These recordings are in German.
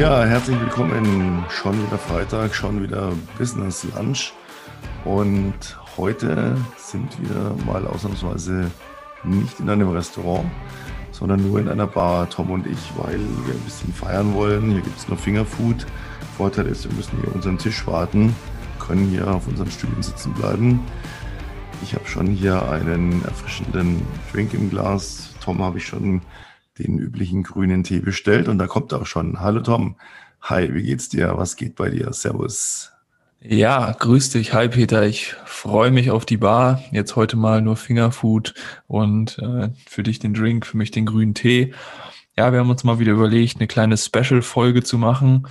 Ja, herzlich willkommen. Schon wieder Freitag, schon wieder Business Lunch. Und heute sind wir mal ausnahmsweise nicht in einem Restaurant, sondern nur in einer Bar, Tom und ich, weil wir ein bisschen feiern wollen. Hier gibt es nur Fingerfood. Vorteil ist, wir müssen hier unseren Tisch warten, können hier auf unseren Stühlen sitzen bleiben. Ich habe schon hier einen erfrischenden Drink im Glas. Tom habe ich schon den üblichen grünen Tee bestellt und da kommt auch schon. Hallo Tom. Hi, wie geht's dir? Was geht bei dir? Servus. Ja, grüß dich. Hi Peter. Ich freue mich auf die Bar. Jetzt heute mal nur Fingerfood und äh, für dich den Drink, für mich den grünen Tee. Ja, wir haben uns mal wieder überlegt, eine kleine Special-Folge zu machen.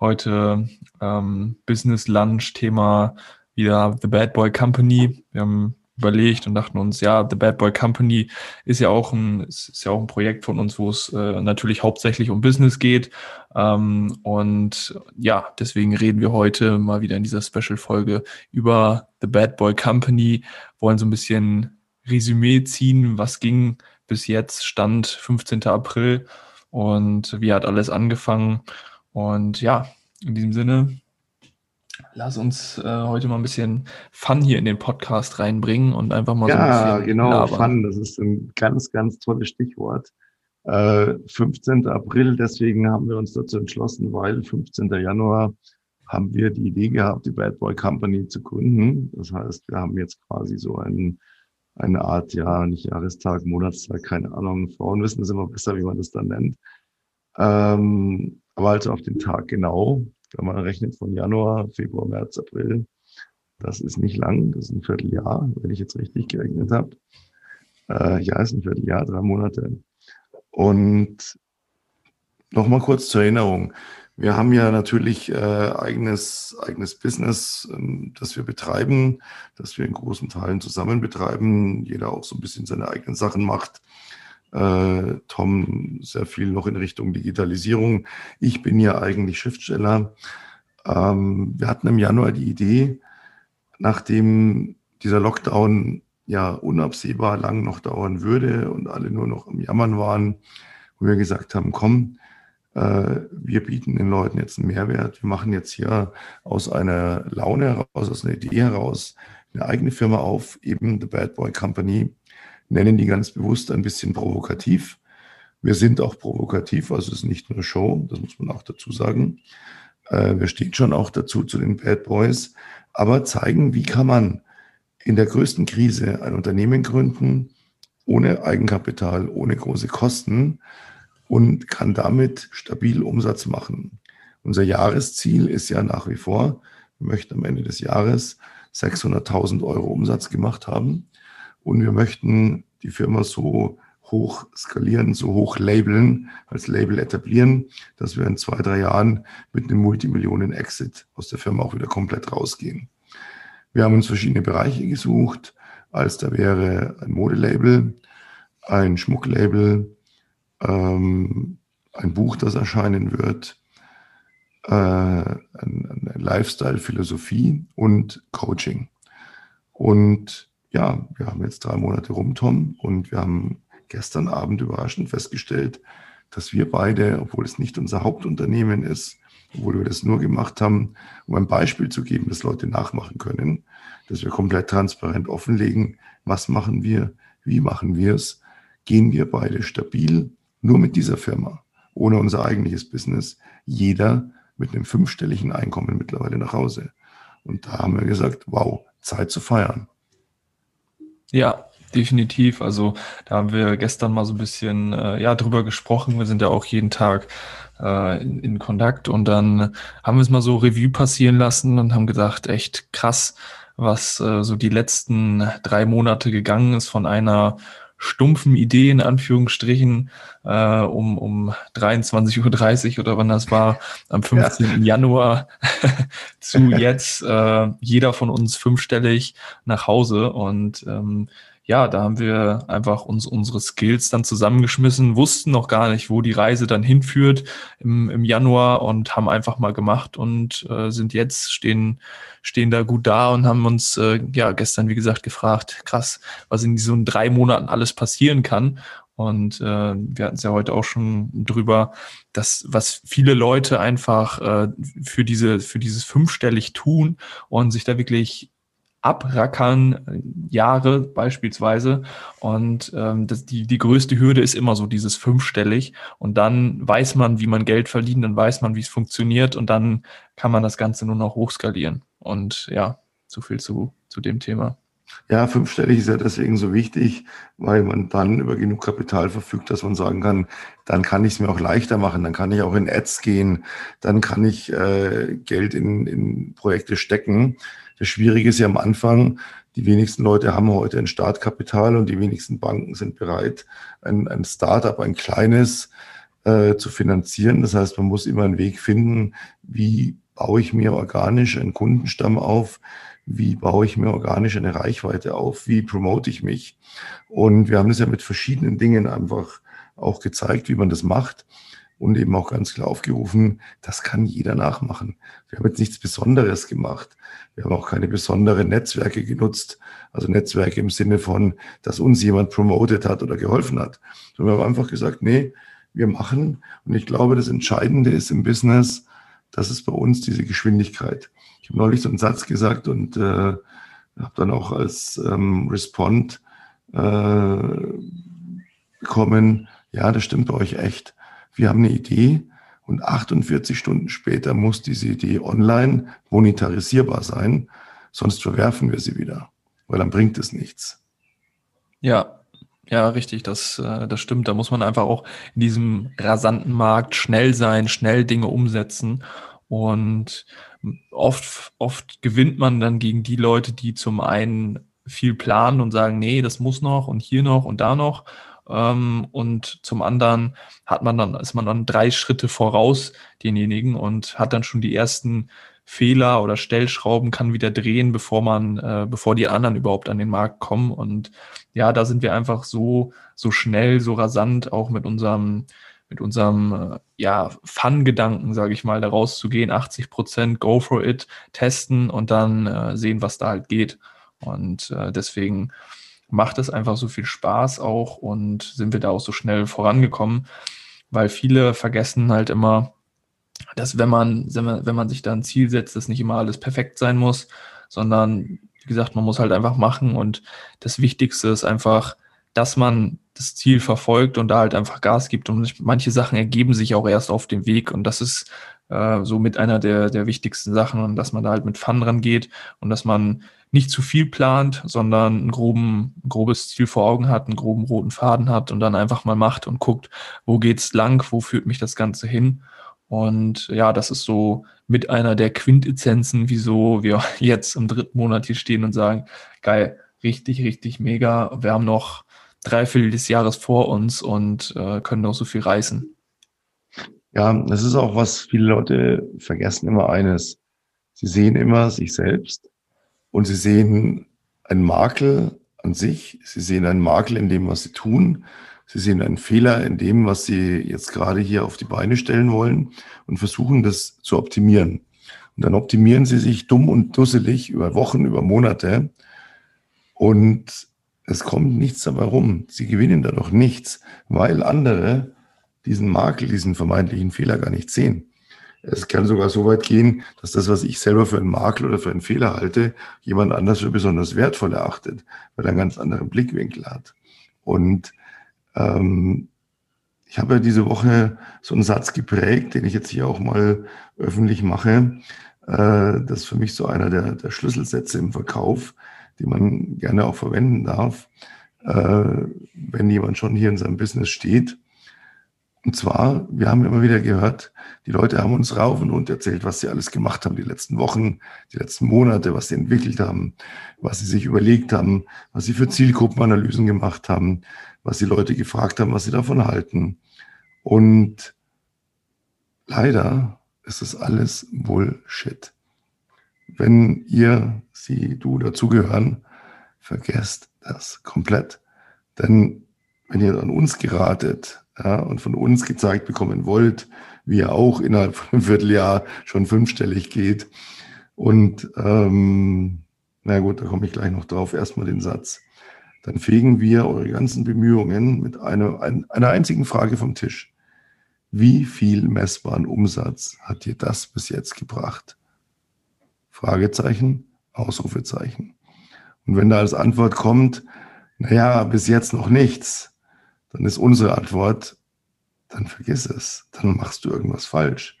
Heute ähm, Business Lunch, Thema wieder The Bad Boy Company. Wir haben überlegt und dachten uns, ja, The Bad Boy Company ist ja auch ein, ist ja auch ein Projekt von uns, wo es äh, natürlich hauptsächlich um Business geht. Ähm, und ja, deswegen reden wir heute mal wieder in dieser Special-Folge über The Bad Boy Company, wollen so ein bisschen Resümee ziehen, was ging bis jetzt, Stand 15. April und wie hat alles angefangen. Und ja, in diesem Sinne, Lass uns äh, heute mal ein bisschen Fun hier in den Podcast reinbringen und einfach mal ja, so ein bisschen. Ja, genau, labern. Fun, das ist ein ganz, ganz tolles Stichwort. Äh, 15. April, deswegen haben wir uns dazu entschlossen, weil 15. Januar haben wir die Idee gehabt, die Bad Boy Company zu gründen. Das heißt, wir haben jetzt quasi so einen, eine Art, ja, nicht Jahrestag, Monatstag, keine Ahnung. Frauen wissen es immer besser, wie man das dann nennt. Ähm, aber also auf den Tag genau, wenn man rechnet von Januar, Februar, März, April, das ist nicht lang, das ist ein Vierteljahr, wenn ich jetzt richtig gerechnet habe. Äh, ja, ist ein Vierteljahr, drei Monate. Und nochmal kurz zur Erinnerung. Wir haben ja natürlich äh, eigenes, eigenes Business, ähm, das wir betreiben, das wir in großen Teilen zusammen betreiben. Jeder auch so ein bisschen seine eigenen Sachen macht äh, Tom sehr viel noch in Richtung Digitalisierung. Ich bin ja eigentlich Schriftsteller. Ähm, wir hatten im Januar die Idee, nachdem dieser Lockdown ja unabsehbar lang noch dauern würde und alle nur noch im Jammern waren, wo wir gesagt haben, komm, äh, wir bieten den Leuten jetzt einen Mehrwert. Wir machen jetzt hier aus einer Laune heraus, aus einer Idee heraus eine eigene Firma auf, eben The Bad Boy Company nennen die ganz bewusst ein bisschen provokativ. Wir sind auch provokativ, also es ist nicht nur Show, das muss man auch dazu sagen. Äh, wir stehen schon auch dazu zu den Bad Boys, aber zeigen, wie kann man in der größten Krise ein Unternehmen gründen, ohne Eigenkapital, ohne große Kosten und kann damit stabil Umsatz machen. Unser Jahresziel ist ja nach wie vor, wir möchten am Ende des Jahres 600.000 Euro Umsatz gemacht haben. Und wir möchten die Firma so hoch skalieren, so hoch labeln, als Label etablieren, dass wir in zwei, drei Jahren mit einem Multimillionen-Exit aus der Firma auch wieder komplett rausgehen. Wir haben uns verschiedene Bereiche gesucht, als da wäre ein Modelabel, ein Schmucklabel, ähm, ein Buch, das erscheinen wird, äh, eine ein Lifestyle-Philosophie und Coaching. Und ja, wir haben jetzt drei Monate rum, Tom, und wir haben gestern Abend überraschend festgestellt, dass wir beide, obwohl es nicht unser Hauptunternehmen ist, obwohl wir das nur gemacht haben, um ein Beispiel zu geben, das Leute nachmachen können, dass wir komplett transparent offenlegen, was machen wir, wie machen wir es, gehen wir beide stabil, nur mit dieser Firma, ohne unser eigentliches Business, jeder mit einem fünfstelligen Einkommen mittlerweile nach Hause. Und da haben wir gesagt, wow, Zeit zu feiern. Ja, definitiv. Also da haben wir gestern mal so ein bisschen äh, ja drüber gesprochen. Wir sind ja auch jeden Tag äh, in, in Kontakt und dann haben wir es mal so Revue passieren lassen und haben gedacht, echt krass, was äh, so die letzten drei Monate gegangen ist von einer stumpfen Idee in Anführungsstrichen äh, um, um 23.30 Uhr oder wann das war, am 15. Ja. Januar zu jetzt äh, jeder von uns fünfstellig nach Hause. Und ähm, ja, da haben wir einfach uns unsere Skills dann zusammengeschmissen, wussten noch gar nicht, wo die Reise dann hinführt im, im Januar und haben einfach mal gemacht und äh, sind jetzt, stehen, stehen da gut da und haben uns äh, ja gestern, wie gesagt, gefragt, krass, was in diesen drei Monaten alles passieren kann. Und äh, wir hatten es ja heute auch schon drüber, dass was viele Leute einfach äh, für diese für dieses fünfstellig tun und sich da wirklich abrackern, äh, Jahre beispielsweise. Und ähm, das, die, die größte Hürde ist immer so dieses fünfstellig. Und dann weiß man, wie man Geld verdient, dann weiß man, wie es funktioniert und dann kann man das Ganze nur noch hochskalieren. Und ja, so viel zu, zu dem Thema. Ja, fünfstellig ist ja deswegen so wichtig, weil man dann über genug Kapital verfügt, dass man sagen kann, dann kann ich es mir auch leichter machen, dann kann ich auch in Ads gehen, dann kann ich äh, Geld in, in Projekte stecken. Das Schwierige ist ja am Anfang, die wenigsten Leute haben heute ein Startkapital und die wenigsten Banken sind bereit, ein, ein Startup, ein kleines äh, zu finanzieren. Das heißt, man muss immer einen Weg finden, wie baue ich mir organisch einen Kundenstamm auf, wie baue ich mir organisch eine Reichweite auf, wie promote ich mich. Und wir haben das ja mit verschiedenen Dingen einfach auch gezeigt, wie man das macht und eben auch ganz klar aufgerufen, das kann jeder nachmachen. Wir haben jetzt nichts Besonderes gemacht. Wir haben auch keine besonderen Netzwerke genutzt, also Netzwerke im Sinne von, dass uns jemand promotet hat oder geholfen hat. Sondern wir haben einfach gesagt, nee, wir machen. Und ich glaube, das Entscheidende ist im Business, das ist bei uns diese Geschwindigkeit. Ich habe neulich so einen Satz gesagt und äh, habe dann auch als ähm, Respond äh, bekommen, ja, das stimmt bei euch echt wir haben eine Idee und 48 Stunden später muss diese Idee online monetarisierbar sein, sonst verwerfen wir sie wieder, weil dann bringt es nichts. Ja, ja, richtig, das, äh, das stimmt. Da muss man einfach auch in diesem rasanten Markt schnell sein, schnell Dinge umsetzen. Und oft, oft gewinnt man dann gegen die Leute, die zum einen viel planen und sagen, nee, das muss noch und hier noch und da noch. Ähm, und zum anderen hat man dann, ist man dann drei Schritte voraus denjenigen und hat dann schon die ersten Fehler oder Stellschrauben kann wieder drehen, bevor man, äh, bevor die anderen überhaupt an den Markt kommen. Und ja, da sind wir einfach so, so schnell, so rasant auch mit unserem, mit unserem äh, ja, Fun-Gedanken, sage ich mal, da rauszugehen, 80 Prozent, go for it, testen und dann äh, sehen, was da halt geht. Und äh, deswegen macht es einfach so viel Spaß auch und sind wir da auch so schnell vorangekommen, weil viele vergessen halt immer, dass wenn man, wenn man sich da ein Ziel setzt, dass nicht immer alles perfekt sein muss, sondern wie gesagt, man muss halt einfach machen und das Wichtigste ist einfach, dass man das Ziel verfolgt und da halt einfach Gas gibt und manche Sachen ergeben sich auch erst auf dem Weg und das ist äh, so mit einer der, der wichtigsten Sachen dass man da halt mit Fun rangeht und dass man nicht zu viel plant, sondern ein, groben, ein grobes Ziel vor Augen hat, einen groben roten Faden hat und dann einfach mal macht und guckt, wo geht's lang, wo führt mich das Ganze hin. Und ja, das ist so mit einer der Quintessenzen, wieso wir jetzt im dritten Monat hier stehen und sagen, geil, richtig, richtig mega. Wir haben noch drei Viertel des Jahres vor uns und äh, können noch so viel reißen. Ja, das ist auch was viele Leute vergessen immer eines. Sie sehen immer sich selbst und sie sehen einen Makel an sich, sie sehen einen Makel in dem, was sie tun, sie sehen einen Fehler in dem, was sie jetzt gerade hier auf die Beine stellen wollen und versuchen das zu optimieren. Und dann optimieren sie sich dumm und dusselig über Wochen, über Monate und es kommt nichts dabei rum. Sie gewinnen dadurch nichts, weil andere diesen Makel, diesen vermeintlichen Fehler gar nicht sehen. Es kann sogar so weit gehen, dass das, was ich selber für einen Makel oder für einen Fehler halte, jemand anders für besonders wertvoll erachtet, weil er einen ganz anderen Blickwinkel hat. Und ähm, ich habe ja diese Woche so einen Satz geprägt, den ich jetzt hier auch mal öffentlich mache. Äh, das ist für mich so einer der, der Schlüsselsätze im Verkauf, die man gerne auch verwenden darf, äh, wenn jemand schon hier in seinem Business steht und zwar, wir haben immer wieder gehört, die Leute haben uns rauf und runter erzählt, was sie alles gemacht haben die letzten Wochen, die letzten Monate, was sie entwickelt haben, was sie sich überlegt haben, was sie für Zielgruppenanalysen gemacht haben, was die Leute gefragt haben, was sie davon halten. Und leider ist es alles Bullshit. Wenn ihr, sie, du dazugehören, vergesst das komplett. Denn wenn ihr an uns geratet, ja, und von uns gezeigt bekommen wollt, wie ihr auch innerhalb von einem Vierteljahr schon fünfstellig geht. Und ähm, na gut, da komme ich gleich noch drauf. Erstmal den Satz. dann fegen wir eure ganzen Bemühungen mit einer, einer einzigen Frage vom Tisch. Wie viel messbaren Umsatz hat dir das bis jetzt gebracht? Fragezeichen, Ausrufezeichen. Und wenn da als Antwort kommt, naja, bis jetzt noch nichts, dann ist unsere Antwort, dann vergiss es, dann machst du irgendwas falsch.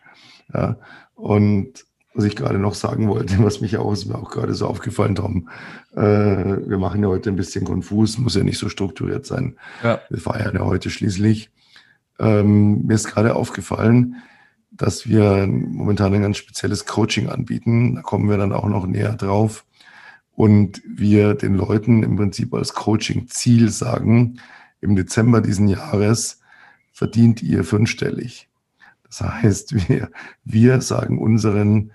Ja, und was ich gerade noch sagen wollte, was mich auch, ist mir auch gerade so aufgefallen, Tom, äh, wir machen ja heute ein bisschen konfus, muss ja nicht so strukturiert sein. Ja. Wir feiern ja heute schließlich. Ähm, mir ist gerade aufgefallen, dass wir momentan ein ganz spezielles Coaching anbieten. Da kommen wir dann auch noch näher drauf. Und wir den Leuten im Prinzip als Coaching-Ziel sagen, im Dezember diesen Jahres verdient ihr fünfstellig. Das heißt, wir, wir sagen unseren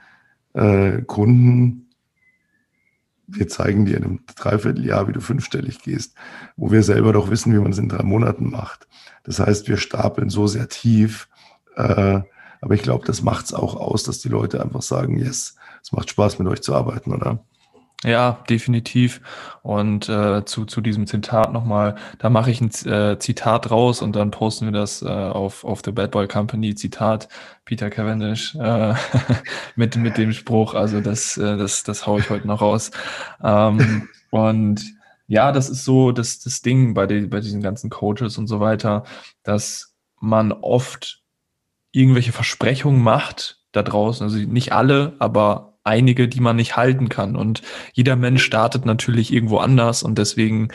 äh, Kunden, wir zeigen dir in einem Dreivierteljahr, wie du fünfstellig gehst, wo wir selber doch wissen, wie man es in drei Monaten macht. Das heißt, wir stapeln so sehr tief. Äh, aber ich glaube, das macht es auch aus, dass die Leute einfach sagen, yes, es macht Spaß, mit euch zu arbeiten, oder? Ja, definitiv. Und äh, zu, zu diesem Zitat nochmal, da mache ich ein äh, Zitat raus und dann posten wir das äh, auf, auf The Bad Boy Company, Zitat Peter Cavendish äh, mit, mit dem Spruch. Also das, äh, das, das haue ich heute noch raus. Ähm, und ja, das ist so das, das Ding bei, den, bei diesen ganzen Coaches und so weiter, dass man oft irgendwelche Versprechungen macht da draußen. Also nicht alle, aber einige, die man nicht halten kann. Und jeder Mensch startet natürlich irgendwo anders und deswegen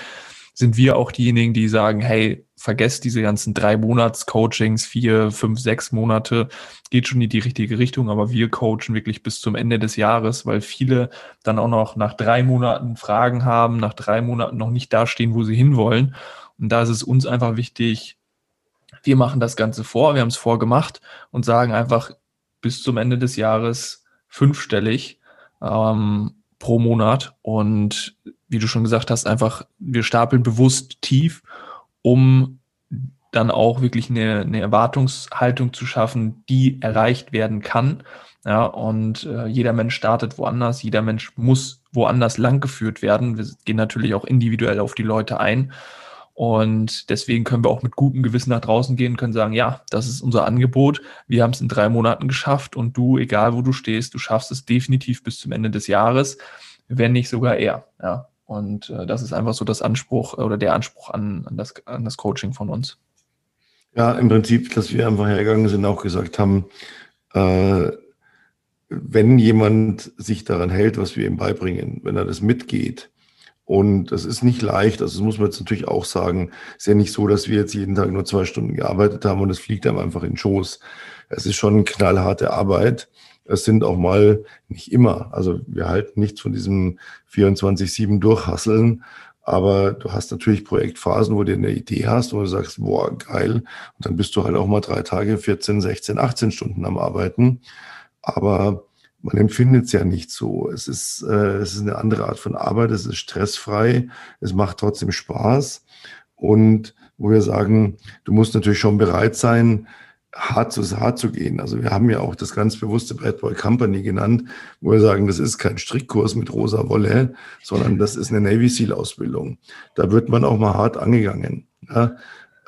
sind wir auch diejenigen, die sagen, hey, vergesst diese ganzen drei Monats Coachings, vier, fünf, sechs Monate, geht schon in die richtige Richtung, aber wir coachen wirklich bis zum Ende des Jahres, weil viele dann auch noch nach drei Monaten Fragen haben, nach drei Monaten noch nicht dastehen, wo sie hinwollen. Und da ist es uns einfach wichtig, wir machen das Ganze vor, wir haben es vorgemacht und sagen einfach bis zum Ende des Jahres fünfstellig ähm, pro Monat. Und wie du schon gesagt hast, einfach, wir stapeln bewusst tief, um dann auch wirklich eine, eine Erwartungshaltung zu schaffen, die erreicht werden kann. Ja, und äh, jeder Mensch startet woanders, jeder Mensch muss woanders langgeführt werden. Wir gehen natürlich auch individuell auf die Leute ein. Und deswegen können wir auch mit gutem Gewissen nach draußen gehen und können sagen, ja, das ist unser Angebot. Wir haben es in drei Monaten geschafft und du, egal wo du stehst, du schaffst es definitiv bis zum Ende des Jahres, wenn nicht sogar eher. Ja. Und äh, das ist einfach so das Anspruch oder der Anspruch an, an, das, an das Coaching von uns. Ja, im Prinzip, dass wir einfach hergegangen sind, auch gesagt haben, äh, wenn jemand sich daran hält, was wir ihm beibringen, wenn er das mitgeht, und das ist nicht leicht, also das muss man jetzt natürlich auch sagen. Es ist ja nicht so, dass wir jetzt jeden Tag nur zwei Stunden gearbeitet haben und es fliegt einem einfach in den Schoß. Es ist schon knallharte Arbeit. Es sind auch mal, nicht immer, also wir halten nichts von diesem 24-7 Durchhasseln, aber du hast natürlich Projektphasen, wo du eine Idee hast, wo du sagst, boah, geil. Und dann bist du halt auch mal drei Tage, 14, 16, 18 Stunden am Arbeiten. Aber man empfindet es ja nicht so. Es ist, äh, es ist eine andere Art von Arbeit, es ist stressfrei, es macht trotzdem Spaß. Und wo wir sagen, du musst natürlich schon bereit sein, hart zu hart zu gehen. Also wir haben ja auch das ganz bewusste Bad Boy Company genannt, wo wir sagen, das ist kein Strickkurs mit rosa Wolle, sondern das ist eine Navy Seal Ausbildung. Da wird man auch mal hart angegangen. Ja?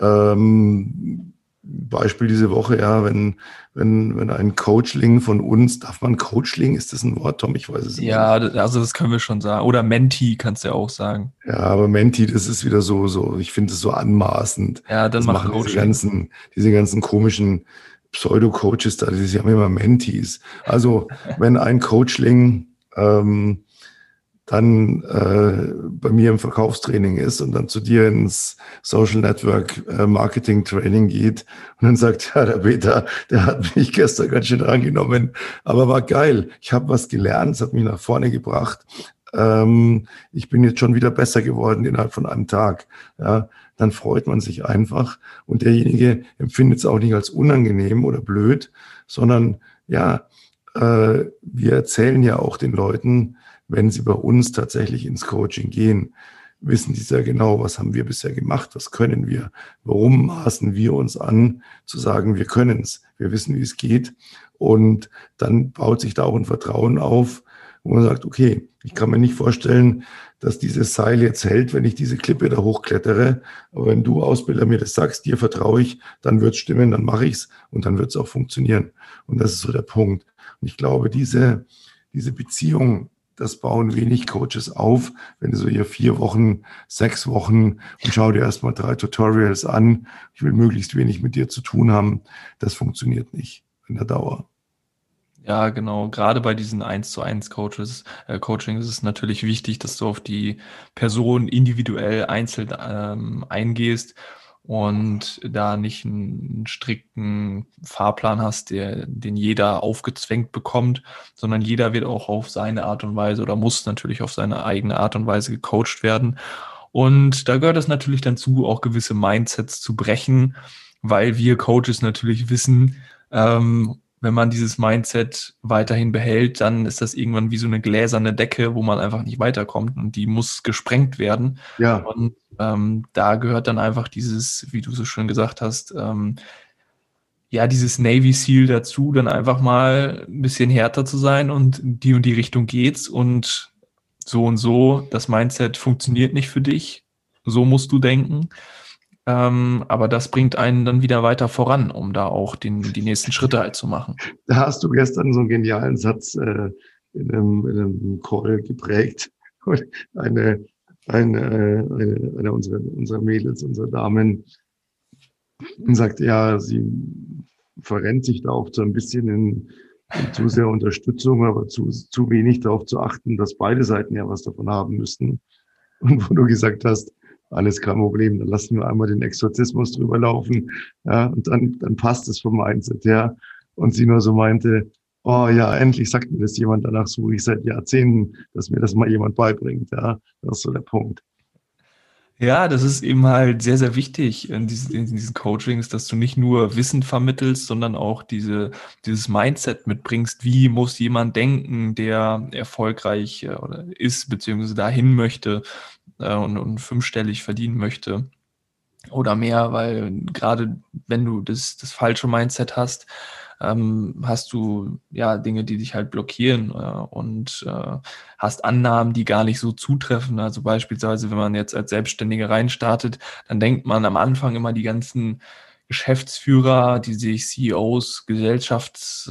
Ähm, Beispiel diese Woche, ja, wenn, wenn, wenn ein Coachling von uns, darf man Coachling, ist das ein Wort, Tom? Ich weiß es nicht. Ja, also das können wir schon sagen. Oder Menti kannst du ja auch sagen. Ja, aber Menti, das ist wieder so, so, ich finde es so anmaßend. Ja, dann das machen diese ganzen, diese ganzen komischen Pseudo-Coaches da, die haben immer Mentis. Also, wenn ein Coachling, ähm, dann äh, bei mir im Verkaufstraining ist und dann zu dir ins Social Network äh, Marketing Training geht und dann sagt, ja, der Peter, der hat mich gestern ganz schön angenommen, aber war geil. Ich habe was gelernt, es hat mich nach vorne gebracht. Ähm, ich bin jetzt schon wieder besser geworden innerhalb von einem Tag. Ja, dann freut man sich einfach und derjenige empfindet es auch nicht als unangenehm oder blöd, sondern ja, äh, wir erzählen ja auch den Leuten, wenn sie bei uns tatsächlich ins Coaching gehen, wissen die sehr genau, was haben wir bisher gemacht, was können wir, warum maßen wir uns an, zu sagen, wir können es, wir wissen, wie es geht. Und dann baut sich da auch ein Vertrauen auf, wo man sagt, okay, Ich kann mir nicht vorstellen, dass dieses Seil jetzt hält, wenn ich diese Klippe da hochklettere. Aber wenn du Ausbilder mir das sagst, dir vertraue ich, dann wird es stimmen, dann mache ich es und dann wird es auch funktionieren. Und das ist so der Punkt. Und ich glaube, diese, diese Beziehung, das bauen wenig Coaches auf, wenn du so hier vier Wochen, sechs Wochen und schau dir erstmal drei Tutorials an. Ich will möglichst wenig mit dir zu tun haben. Das funktioniert nicht in der Dauer. Ja, genau. Gerade bei diesen 1 zu 1 Coaches, äh, Coaching ist es natürlich wichtig, dass du auf die Person individuell einzeln ähm, eingehst und da nicht einen strikten Fahrplan hast, der, den jeder aufgezwängt bekommt, sondern jeder wird auch auf seine Art und Weise oder muss natürlich auf seine eigene Art und Weise gecoacht werden. Und da gehört es natürlich dann zu, auch gewisse Mindsets zu brechen, weil wir Coaches natürlich wissen, ähm, wenn man dieses Mindset weiterhin behält, dann ist das irgendwann wie so eine gläserne Decke, wo man einfach nicht weiterkommt und die muss gesprengt werden. Ja. Und ähm, da gehört dann einfach dieses, wie du so schön gesagt hast, ähm, ja, dieses Navy Seal dazu, dann einfach mal ein bisschen härter zu sein und die und die Richtung geht's und so und so, das Mindset funktioniert nicht für dich. So musst du denken. Ähm, aber das bringt einen dann wieder weiter voran, um da auch den, die nächsten Schritte halt zu machen. Da hast du gestern so einen genialen Satz äh, in, einem, in einem Call geprägt. Eine, eine, eine, eine unserer, unserer Mädels, unserer Damen, sagt, ja, sie verrennt sich da auch so ein bisschen in, in zu sehr Unterstützung, aber zu, zu wenig darauf zu achten, dass beide Seiten ja was davon haben müssten. Und wo du gesagt hast, alles kein Problem, dann lassen wir einmal den Exorzismus drüber laufen, ja, und dann, dann passt es vom Mindset her. Und sie nur so meinte, oh ja, endlich sagt mir das jemand, danach suche ich seit Jahrzehnten, dass mir das mal jemand beibringt, ja, das ist so der Punkt. Ja, das ist eben halt sehr, sehr wichtig in diesen, in diesen Coachings, dass du nicht nur Wissen vermittelst, sondern auch diese, dieses Mindset mitbringst. Wie muss jemand denken, der erfolgreich äh, ist, beziehungsweise dahin möchte äh, und, und fünfstellig verdienen möchte oder mehr, weil gerade wenn du das, das falsche Mindset hast, ähm, hast du ja Dinge, die dich halt blockieren äh, und äh, hast Annahmen, die gar nicht so zutreffen. Also beispielsweise, wenn man jetzt als Selbstständige reinstartet, dann denkt man am Anfang immer die ganzen Geschäftsführer, die sich CEOs, Gesellschafts,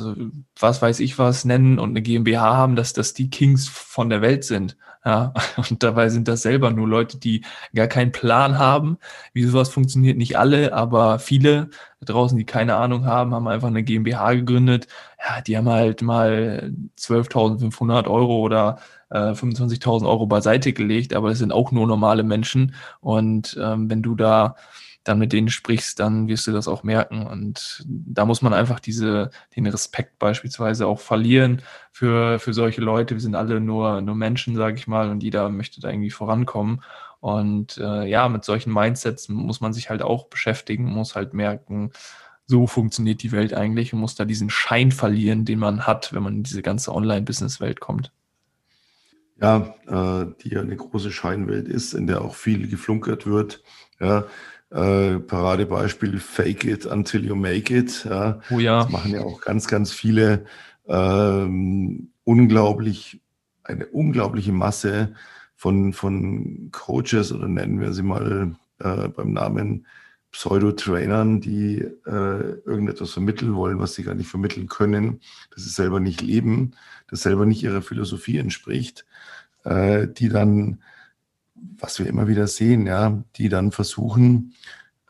was weiß ich was nennen und eine GmbH haben, dass das die Kings von der Welt sind. Ja, und dabei sind das selber nur Leute, die gar keinen Plan haben, wie sowas funktioniert. Nicht alle, aber viele draußen, die keine Ahnung haben, haben einfach eine GmbH gegründet. Ja, die haben halt mal 12.500 Euro oder äh, 25.000 Euro beiseite gelegt, aber das sind auch nur normale Menschen. Und ähm, wenn du da dann mit denen sprichst, dann wirst du das auch merken. Und da muss man einfach diese, den Respekt beispielsweise auch verlieren für, für solche Leute. Wir sind alle nur, nur Menschen, sage ich mal, und jeder möchte da irgendwie vorankommen. Und äh, ja, mit solchen Mindsets muss man sich halt auch beschäftigen, muss halt merken, so funktioniert die Welt eigentlich und muss da diesen Schein verlieren, den man hat, wenn man in diese ganze Online-Business-Welt kommt. Ja, äh, die ja eine große Scheinwelt ist, in der auch viel geflunkert wird. Ja, äh, Paradebeispiel Fake it until you make it. Ja. Oh ja. Das machen ja auch ganz, ganz viele ähm, unglaublich, eine unglaubliche Masse von, von Coaches oder nennen wir sie mal äh, beim Namen Pseudo-Trainern, die äh, irgendetwas vermitteln wollen, was sie gar nicht vermitteln können, das sie selber nicht leben, das selber nicht ihrer Philosophie entspricht, äh, die dann was wir immer wieder sehen, ja, die dann versuchen,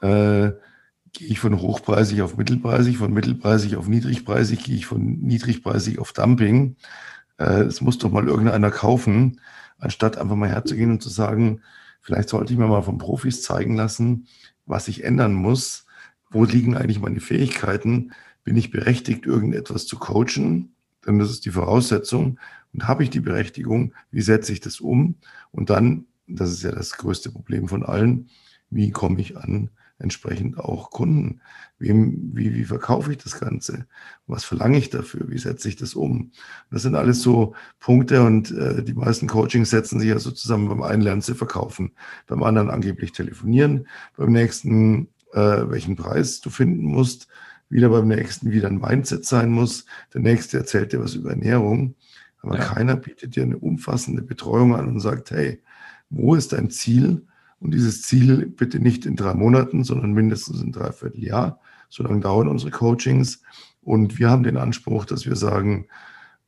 äh, gehe ich von hochpreisig auf mittelpreisig, von mittelpreisig auf niedrigpreisig, gehe ich von niedrigpreisig auf Dumping. Äh, es muss doch mal irgendeiner kaufen, anstatt einfach mal herzugehen und zu sagen, vielleicht sollte ich mir mal von Profis zeigen lassen, was ich ändern muss. Wo liegen eigentlich meine Fähigkeiten? Bin ich berechtigt, irgendetwas zu coachen? Denn das ist die Voraussetzung. Und habe ich die Berechtigung? Wie setze ich das um? Und dann das ist ja das größte Problem von allen, wie komme ich an entsprechend auch Kunden? Wem, wie, wie verkaufe ich das Ganze? Was verlange ich dafür? Wie setze ich das um? Das sind alles so Punkte und äh, die meisten Coachings setzen sich ja so zusammen, beim einen lernen zu verkaufen, beim anderen angeblich telefonieren, beim nächsten, äh, welchen Preis du finden musst, wieder beim nächsten wieder ein Mindset sein muss, der nächste erzählt dir was über Ernährung. Aber ja. keiner bietet dir eine umfassende Betreuung an und sagt, hey, wo ist dein Ziel? Und dieses Ziel bitte nicht in drei Monaten, sondern mindestens in dreiviertel Jahr. So lange dauern unsere Coachings. Und wir haben den Anspruch, dass wir sagen,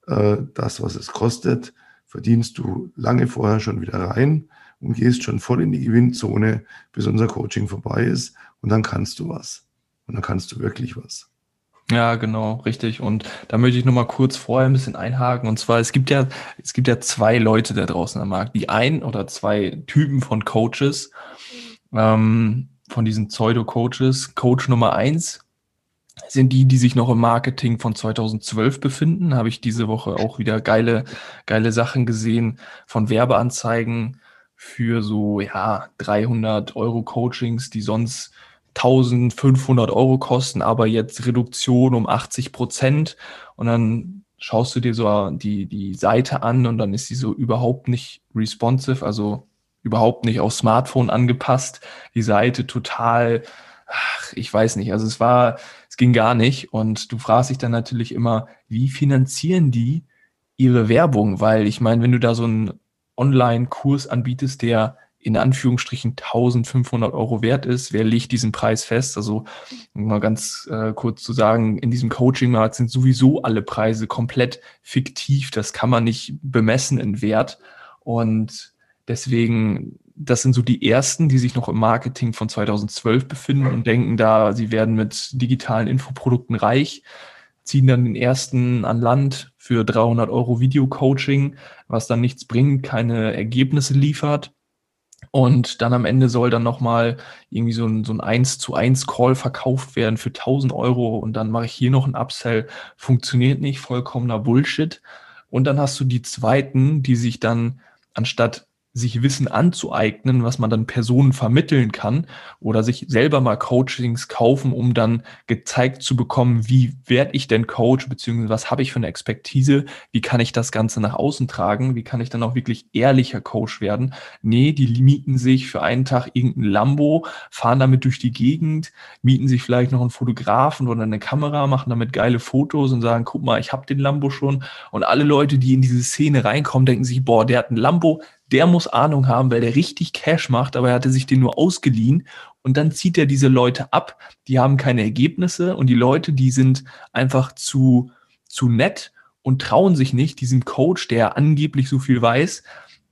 äh, das, was es kostet, verdienst du lange vorher schon wieder rein und gehst schon voll in die Gewinnzone, bis unser Coaching vorbei ist. Und dann kannst du was. Und dann kannst du wirklich was. Ja, genau, richtig. Und da möchte ich noch mal kurz vorher ein bisschen einhaken. Und zwar, es gibt ja, es gibt ja zwei Leute da draußen am Markt. Die ein oder zwei Typen von Coaches, ähm, von diesen Pseudo-Coaches. Coach Nummer eins sind die, die sich noch im Marketing von 2012 befinden. Habe ich diese Woche auch wieder geile, geile Sachen gesehen von Werbeanzeigen für so, ja, 300 Euro Coachings, die sonst 1500 Euro kosten, aber jetzt Reduktion um 80 Prozent. Und dann schaust du dir so die, die Seite an und dann ist sie so überhaupt nicht responsive, also überhaupt nicht auf Smartphone angepasst. Die Seite total, ach, ich weiß nicht, also es war, es ging gar nicht. Und du fragst dich dann natürlich immer, wie finanzieren die ihre Werbung? Weil ich meine, wenn du da so einen Online-Kurs anbietest, der in Anführungsstrichen 1500 Euro wert ist. Wer legt diesen Preis fest? Also mal ganz äh, kurz zu sagen, in diesem Coaching-Markt sind sowieso alle Preise komplett fiktiv. Das kann man nicht bemessen in Wert. Und deswegen, das sind so die ersten, die sich noch im Marketing von 2012 befinden und denken da, sie werden mit digitalen Infoprodukten reich, ziehen dann den ersten an Land für 300 Euro Video-Coaching, was dann nichts bringt, keine Ergebnisse liefert und dann am Ende soll dann nochmal irgendwie so ein, so ein 1 zu 1 Call verkauft werden für 1000 Euro und dann mache ich hier noch ein Upsell. Funktioniert nicht, vollkommener Bullshit. Und dann hast du die zweiten, die sich dann anstatt sich Wissen anzueignen, was man dann Personen vermitteln kann oder sich selber mal Coachings kaufen, um dann gezeigt zu bekommen, wie werde ich denn Coach, beziehungsweise was habe ich für eine Expertise, wie kann ich das Ganze nach außen tragen, wie kann ich dann auch wirklich ehrlicher Coach werden. Nee, die mieten sich für einen Tag irgendein Lambo, fahren damit durch die Gegend, mieten sich vielleicht noch einen Fotografen oder eine Kamera, machen damit geile Fotos und sagen, guck mal, ich habe den Lambo schon. Und alle Leute, die in diese Szene reinkommen, denken sich, boah, der hat ein Lambo, der muss Ahnung haben, weil der richtig Cash macht, aber er hatte sich den nur ausgeliehen. Und dann zieht er diese Leute ab, die haben keine Ergebnisse und die Leute, die sind einfach zu, zu nett und trauen sich nicht, diesem Coach, der angeblich so viel weiß,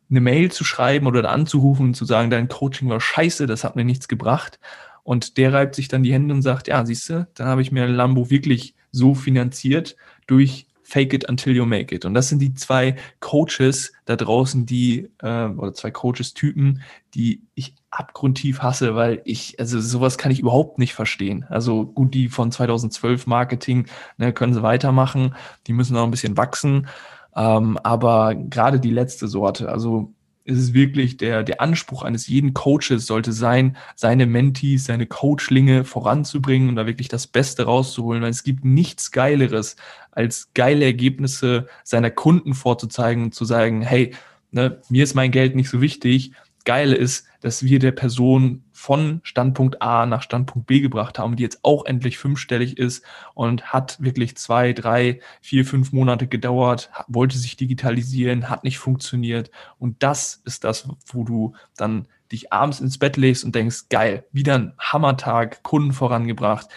eine Mail zu schreiben oder anzurufen und zu sagen, dein Coaching war scheiße, das hat mir nichts gebracht. Und der reibt sich dann die Hände und sagt, ja, siehst du, dann habe ich mir Lambo wirklich so finanziert durch Fake it until you make it. Und das sind die zwei Coaches da draußen, die, äh, oder zwei Coaches-Typen, die ich abgrundtief hasse, weil ich, also sowas kann ich überhaupt nicht verstehen. Also gut, die von 2012 Marketing ne, können sie weitermachen, die müssen noch ein bisschen wachsen. Ähm, aber gerade die letzte Sorte, also ist es wirklich der, der Anspruch eines jeden Coaches sollte sein, seine Mentees, seine Coachlinge voranzubringen und da wirklich das Beste rauszuholen, weil es gibt nichts Geileres, als geile Ergebnisse seiner Kunden vorzuzeigen und zu sagen, hey, ne, mir ist mein Geld nicht so wichtig, Geile ist, dass wir der Person von Standpunkt A nach Standpunkt B gebracht haben, die jetzt auch endlich fünfstellig ist und hat wirklich zwei, drei, vier, fünf Monate gedauert, wollte sich digitalisieren, hat nicht funktioniert. Und das ist das, wo du dann dich abends ins Bett legst und denkst, geil, wieder ein Hammertag, Kunden vorangebracht.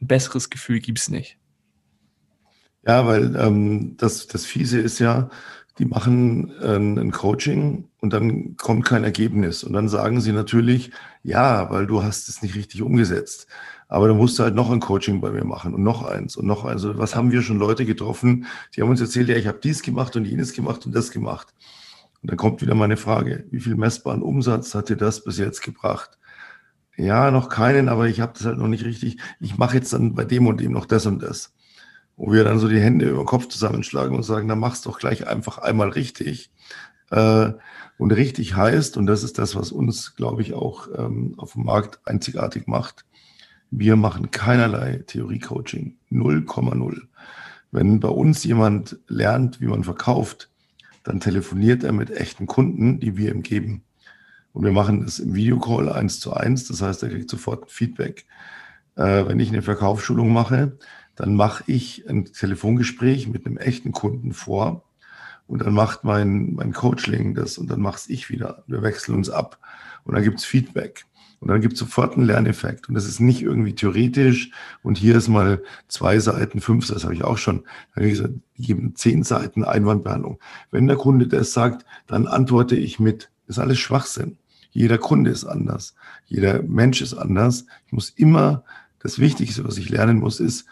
Ein besseres Gefühl gibt's nicht. Ja, weil ähm, das, das Fiese ist ja, die machen äh, ein Coaching und dann kommt kein Ergebnis. Und dann sagen sie natürlich, ja, weil du hast es nicht richtig umgesetzt. Aber dann musst du halt noch ein Coaching bei mir machen und noch eins und noch eins. Also was haben wir schon Leute getroffen, die haben uns erzählt, ja, ich habe dies gemacht und jenes gemacht und das gemacht. Und dann kommt wieder meine Frage, wie viel messbaren Umsatz hat dir das bis jetzt gebracht? Ja, noch keinen, aber ich habe das halt noch nicht richtig. Ich mache jetzt dann bei dem und dem noch das und das wo wir dann so die Hände über den Kopf zusammenschlagen und sagen, dann mach's doch gleich einfach einmal richtig. Äh, und richtig heißt, und das ist das, was uns, glaube ich, auch ähm, auf dem Markt einzigartig macht, wir machen keinerlei Theorie-Coaching. 0,0. Wenn bei uns jemand lernt, wie man verkauft, dann telefoniert er mit echten Kunden, die wir ihm geben. Und wir machen das im Videocall eins zu eins. Das heißt, er kriegt sofort Feedback. Äh, wenn ich eine Verkaufsschulung mache, dann mache ich ein Telefongespräch mit einem echten Kunden vor und dann macht mein, mein Coachling das und dann mach's ich wieder. Wir wechseln uns ab und dann gibt's Feedback. Und dann gibt es sofort einen Lerneffekt. Und das ist nicht irgendwie theoretisch. Und hier ist mal zwei Seiten, fünf, das habe ich auch schon. Dann habe ich gesagt, die geben zehn Seiten Einwandbehandlung. Wenn der Kunde das sagt, dann antworte ich mit. Das ist alles Schwachsinn. Jeder Kunde ist anders. Jeder Mensch ist anders. Ich muss immer, das Wichtigste, was ich lernen muss, ist,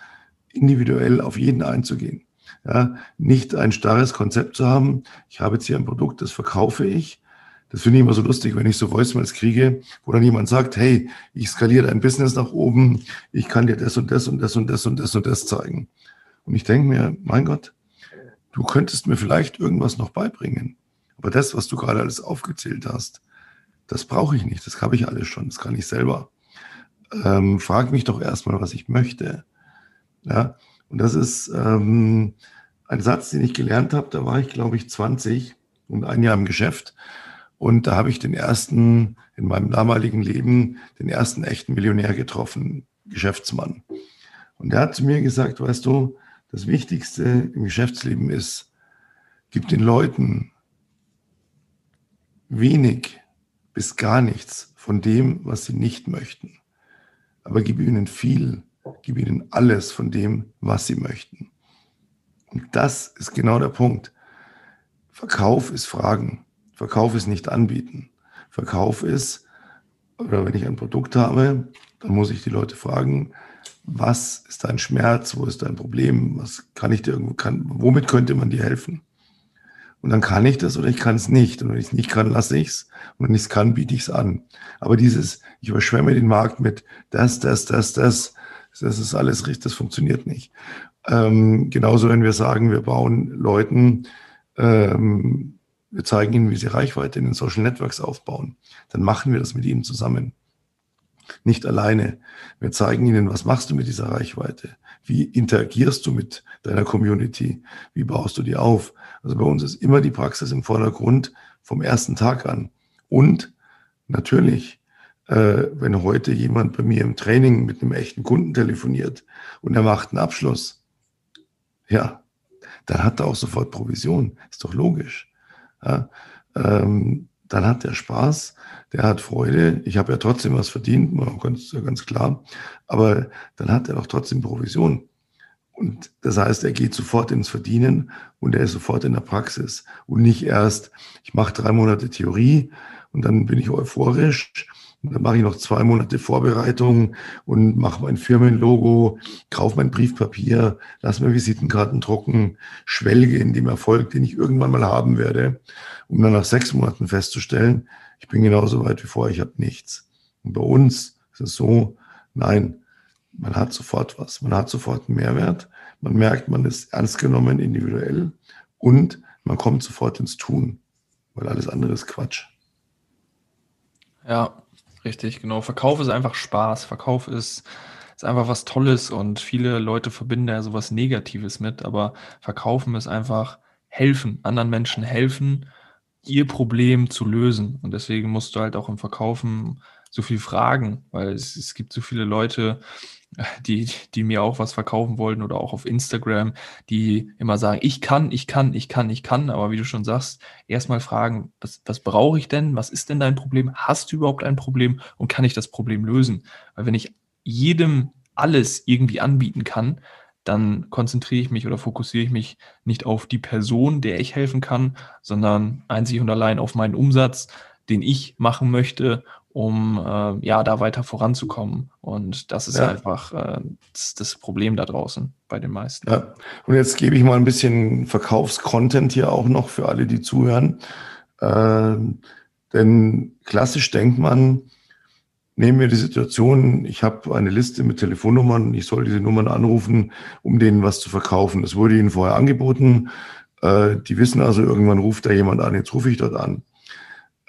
individuell auf jeden einzugehen. Ja, nicht ein starres Konzept zu haben. Ich habe jetzt hier ein Produkt, das verkaufe ich das finde ich immer so lustig, wenn ich so Voicemails kriege, wo dann jemand sagt, hey, ich skaliere dein Business nach oben, ich kann dir das und das und das und das und das und das zeigen. Und ich denke mir, mein Gott, du könntest mir vielleicht irgendwas noch beibringen. Aber das, was du gerade alles aufgezählt hast, das brauche ich nicht. Das habe ich alles schon. Das kann ich selber. Ähm, frag mich doch erstmal, was ich möchte. Ja, und das ist ähm, ein Satz, den ich gelernt habe. Da war ich, glaube ich, 20 und ein Jahr im Geschäft. Und da habe ich den ersten, in meinem damaligen Leben, den ersten echten Millionär getroffen, Geschäftsmann. Und der hat zu mir gesagt, weißt du, das Wichtigste im Geschäftsleben ist, gib den Leuten wenig bis gar nichts von dem, was sie nicht möchten. Aber gib ihnen viel, gib ihnen alles von dem, was sie möchten. Und das ist genau der Punkt. Verkauf ist Fragen. Verkauf ist nicht anbieten. Verkauf ist, oder wenn ich ein Produkt habe, dann muss ich die Leute fragen, was ist dein Schmerz, wo ist dein Problem, was kann ich dir irgendwo, kann, womit könnte man dir helfen? Und dann kann ich das oder ich kann es nicht. Und wenn ich es nicht kann, lasse ich es. Und wenn ich es kann, biete ich es an. Aber dieses, ich überschwemme den Markt mit das, das, das, das, das ist alles richtig, das funktioniert nicht. Ähm, genauso, wenn wir sagen, wir bauen Leuten ähm, wir zeigen ihnen, wie sie Reichweite in den Social Networks aufbauen. Dann machen wir das mit ihnen zusammen. Nicht alleine. Wir zeigen ihnen, was machst du mit dieser Reichweite? Wie interagierst du mit deiner Community? Wie baust du die auf? Also bei uns ist immer die Praxis im Vordergrund vom ersten Tag an. Und natürlich, äh, wenn heute jemand bei mir im Training mit einem echten Kunden telefoniert und er macht einen Abschluss, ja, dann hat er auch sofort Provision. Ist doch logisch ja, ähm, dann hat der Spaß, der hat Freude. Ich habe ja trotzdem was verdient, ganz, ganz klar. Aber dann hat er auch trotzdem Provision. Und das heißt, er geht sofort ins Verdienen und er ist sofort in der Praxis und nicht erst, ich mache drei Monate Theorie und dann bin ich euphorisch und dann mache ich noch zwei Monate Vorbereitung und mache mein Firmenlogo, kaufe mein Briefpapier, lass mir Visitenkarten drucken, schwelge in dem Erfolg, den ich irgendwann mal haben werde, um dann nach sechs Monaten festzustellen, ich bin genauso weit wie vorher, ich habe nichts. Und bei uns ist es so, nein, man hat sofort was, man hat sofort einen Mehrwert, man merkt, man ist ernst genommen individuell und man kommt sofort ins Tun, weil alles andere ist Quatsch. Ja, Richtig, genau. Verkauf ist einfach Spaß. Verkauf ist, ist einfach was Tolles und viele Leute verbinden da sowas Negatives mit, aber Verkaufen ist einfach helfen, anderen Menschen helfen, ihr Problem zu lösen. Und deswegen musst du halt auch im Verkaufen so viel fragen, weil es, es gibt so viele Leute, die, die mir auch was verkaufen wollten oder auch auf Instagram, die immer sagen, ich kann, ich kann, ich kann, ich kann, aber wie du schon sagst, erstmal fragen, was, was brauche ich denn? Was ist denn dein Problem? Hast du überhaupt ein Problem und kann ich das Problem lösen? Weil wenn ich jedem alles irgendwie anbieten kann, dann konzentriere ich mich oder fokussiere ich mich nicht auf die Person, der ich helfen kann, sondern einzig und allein auf meinen Umsatz, den ich machen möchte um äh, ja da weiter voranzukommen. Und das ist ja. einfach äh, das, das, Problem da draußen bei den meisten. Ja. Und jetzt gebe ich mal ein bisschen Verkaufscontent hier auch noch für alle, die zuhören. Äh, denn klassisch denkt man, nehmen wir die Situation, ich habe eine Liste mit Telefonnummern, ich soll diese Nummern anrufen, um denen was zu verkaufen. Das wurde ihnen vorher angeboten. Äh, die wissen also, irgendwann ruft da jemand an, jetzt rufe ich dort an.